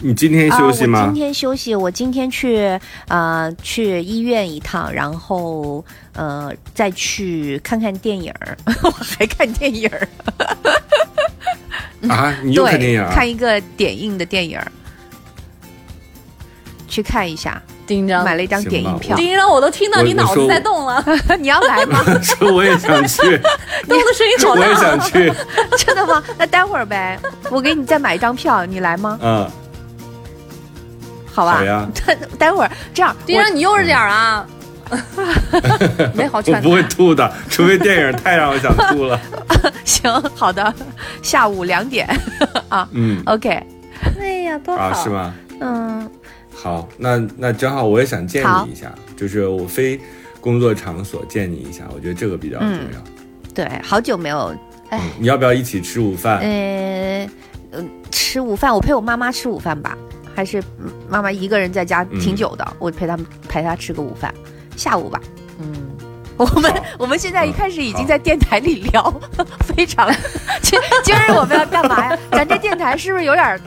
Speaker 3: 你今天休息吗
Speaker 2: 今？天休息，我今天去呃去医院一趟，然后呃再去看看电影儿，我还看电影儿，
Speaker 3: 啊，你又
Speaker 2: 对，
Speaker 3: 看电影啊？
Speaker 2: 看一个点映的电影儿，去看一下，
Speaker 1: 丁张，
Speaker 2: 买了一张点映票。
Speaker 1: 丁张，我都听到你脑子在动了，
Speaker 2: 你要来吗？
Speaker 3: 说我也想去，
Speaker 1: 动的声音好
Speaker 3: 我也。想去，
Speaker 2: 真的吗？那待会儿呗，我给你再买一张票，你来吗？
Speaker 3: 啊，
Speaker 2: 好吧。
Speaker 3: 好呀，
Speaker 2: 待会儿这样，
Speaker 1: 丁章，你悠着点儿啊！没好
Speaker 3: 我不会吐的，除非电影太让我想吐了。
Speaker 2: 行，好的，下午两点啊
Speaker 3: 嗯
Speaker 2: ，，OK，
Speaker 1: 哎呀，多好！
Speaker 3: 啊，是吗？
Speaker 2: 嗯，
Speaker 3: 好，那那正好我也想见你一下，就是我非工作场所见你一下，我觉得这个比较重
Speaker 2: 嗯
Speaker 3: 要。
Speaker 2: 对，好久没有，
Speaker 3: 嗯你要不要一起吃午饭？
Speaker 2: 呃，呃吃午饭，我陪我妈妈吃午饭吧，还是嗯妈妈一个人在家挺久的，我陪他们陪他吃个午饭，下午吧。
Speaker 1: 嗯，
Speaker 2: 我们我们现在一
Speaker 3: 嗯
Speaker 2: 开始已经在电台里聊，非常。今今儿我们要干嘛呀？咱这电台是不是有点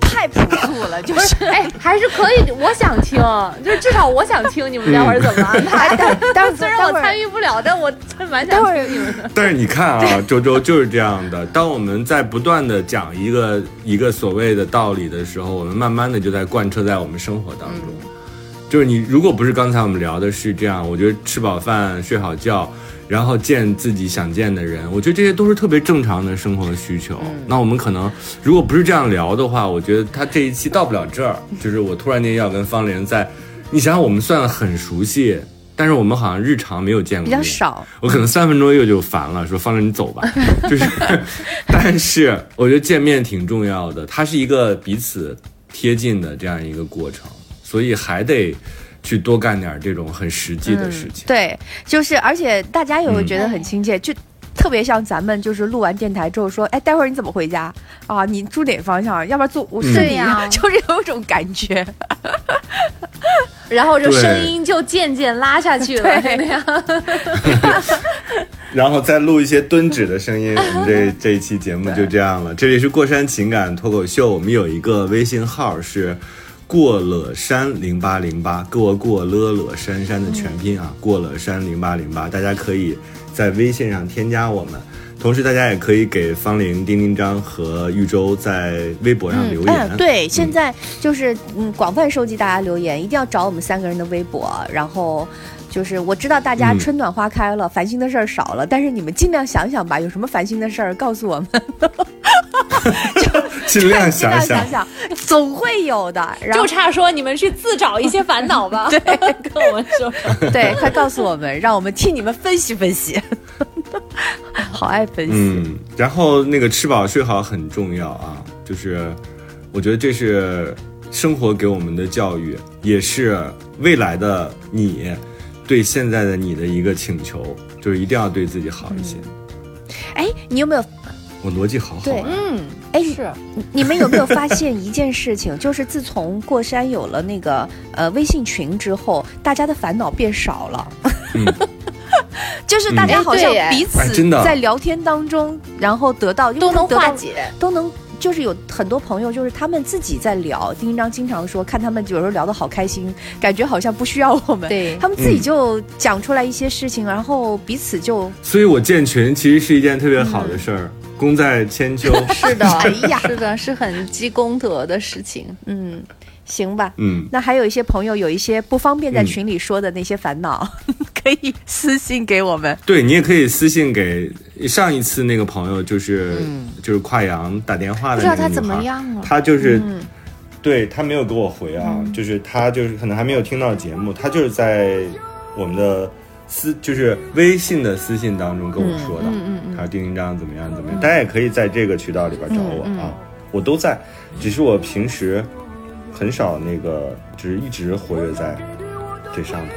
Speaker 2: 太朴素了，就是。
Speaker 5: 哎，还是可以，我想听，就是至少我想听你们待会儿怎么安排。
Speaker 2: 待会儿
Speaker 5: 虽然我参与不了，但我蛮想听你们的。
Speaker 3: 但是你看啊，周周就是这样的。当我们在不断的讲一个一个所谓的道理的时候，我们慢慢的就在贯彻在我们生活当中。就是你如果不是刚才我们聊的是这样，我觉得吃饱饭、睡好觉，然后见自己想见的人，我觉得这些都是特别正常的生活需求。那我们可能如果不是这样聊的话，我觉得他这一期到不了这儿。就是我突然间要跟方玲在，你想想我们算很熟悉，但是我们好像日常没有见过
Speaker 2: 比较
Speaker 3: 面
Speaker 2: 少，
Speaker 3: 我可能三分钟又就烦了，说方玲你走吧，就是，但是我觉得见面挺重要的，它是一个彼此贴近的这样一个过程，所以还得去多干点这种很实际的事情。
Speaker 2: 对，就是而且大家也会觉得很亲切，就特别像咱们就是录完电台之后说，哎，待会儿你怎么回家啊？你住哪方向？要不然坐我顺你，就是有一种感觉。
Speaker 5: 然后这声音就渐渐拉下去了，
Speaker 2: 对
Speaker 5: 那样。
Speaker 3: 然后再录一些蹲纸的声音，我们这这一期节目就这样了。这里是过山情感脱口秀，我们有一个微信号是。过了山零八零八，过过了了山山的全拼啊，过了山零八零八，大家可以在微信上添加我们，同时大家也可以给方玲、丁丁张和玉州在微博上留言。
Speaker 2: 嗯，对，现在就是嗯，广泛收集大家留言，一定要找我们三个人的微博，然后。就是我知道大家
Speaker 3: 嗯
Speaker 2: 春暖花开了，烦心的事儿少了，但是你们尽量想想吧，有什么烦心的事儿告诉我们，
Speaker 3: 尽量
Speaker 2: 尽量
Speaker 3: 想想
Speaker 2: 想，想，总会有的。然后
Speaker 5: 就差说你们去自找一些烦恼吧。对，跟我们说说。
Speaker 2: 对，快告诉我们，让我们替你们分析分析。好爱分析，
Speaker 3: 嗯，然后那个吃饱睡好很重要啊，就是我觉得这是生活给我们的教育，也是未来的你对现在的你的一个请求，就是一定要对自己好一些。
Speaker 2: 哎，你有没有？
Speaker 3: 我逻辑好好
Speaker 2: 对
Speaker 3: 啊，
Speaker 5: 嗯，
Speaker 2: 哎，
Speaker 5: 是
Speaker 2: 你们有没有发现一件事情？就是自从过山有了那个呃微信群之后，大家的烦恼变少了。
Speaker 3: 嗯
Speaker 2: 就是大家
Speaker 5: 嗯
Speaker 2: 好像彼此在聊天当中，然后得到
Speaker 5: 都能化解。
Speaker 2: 都能。就是有很多朋友，就是他们自己在聊。丁一章经常说，看他们有时候聊得好开心，感觉好像不需要我们。
Speaker 5: 对
Speaker 2: 他们自己
Speaker 3: 嗯
Speaker 2: 就讲出来一些事情，然后彼此就
Speaker 3: 所以我建群其实是一件特别好的事儿，功在千秋。
Speaker 5: 是的，
Speaker 2: 哎呀
Speaker 5: 是的，是很积功德的事情。
Speaker 2: 嗯，行吧。
Speaker 3: 嗯，
Speaker 2: 那还有一些朋友有一些不方便在
Speaker 3: 嗯。
Speaker 2: 群里说的那些烦恼，可以私信给我们。
Speaker 3: 对你也可以私信给上一次那个朋友，就是、就是跨洋打电话的那个
Speaker 5: 不知道他怎么样了。
Speaker 3: 他就是，对他没有给我回啊，就是他就是可能还没有听到节目，他就是在我们的私就是微信的私信当中跟我说的，他说丁丁章怎么样怎么样，大家也可以在这个渠道里边找我啊，我都在，只是我平时很少那个，就是一直活跃在这上头。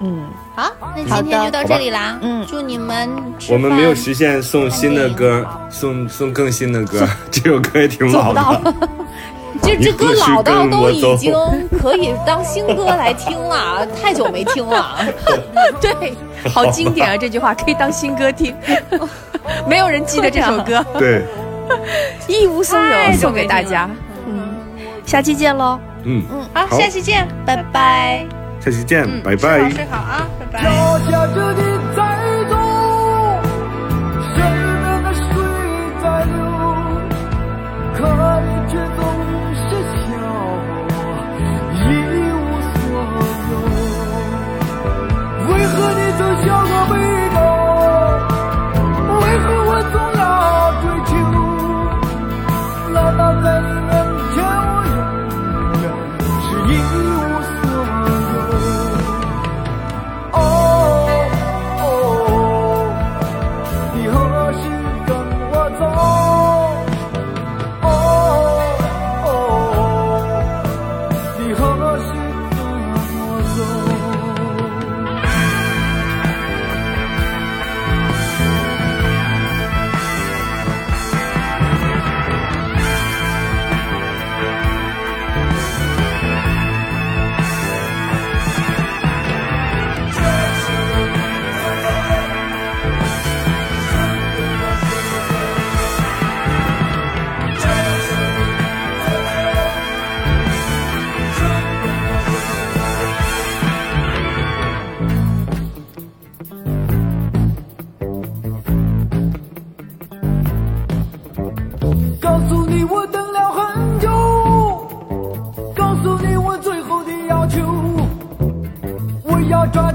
Speaker 2: 嗯，
Speaker 5: 好，那今天就到这里啦。
Speaker 2: 嗯
Speaker 5: 祝你们
Speaker 3: 我们没有实现送新的歌，送送更新的歌，这首歌也挺老的。
Speaker 5: 这这歌老到都已经可以当新歌来听了，太久没听了。
Speaker 2: 对，好经典啊！这句话可以当新歌听，没有人记得这首歌，
Speaker 3: 对，
Speaker 2: 一无所有送给大家。嗯，下期见喽。
Speaker 3: 嗯，
Speaker 5: 嗯，
Speaker 3: 好
Speaker 5: 下期见，拜拜。
Speaker 3: 下期见，拜拜。
Speaker 5: 睡好啊，拜拜。
Speaker 7: 脚下着你在走，身边的水在流，可你却总是笑我一无所有。为何你总像个背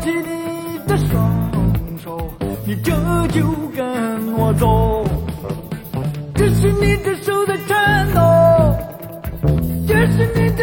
Speaker 7: 起你的双手，你这就跟我走。这是你的手在颤抖，这是你的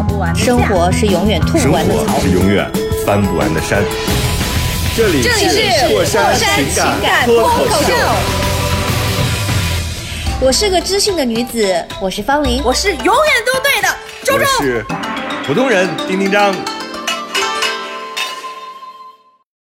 Speaker 8: 远吵不完的
Speaker 2: 生活是永远吐
Speaker 3: 生
Speaker 2: 不完的
Speaker 3: 草。是永远翻不完的山。
Speaker 9: 这里
Speaker 1: 是
Speaker 3: 过山
Speaker 1: 情
Speaker 3: 情感
Speaker 1: 感
Speaker 3: 脱口
Speaker 1: 口
Speaker 3: 秀
Speaker 2: 我是个知性的女子，我是方玲。
Speaker 8: 我是永远都对的，周周。
Speaker 3: 我是普通人丁丁张。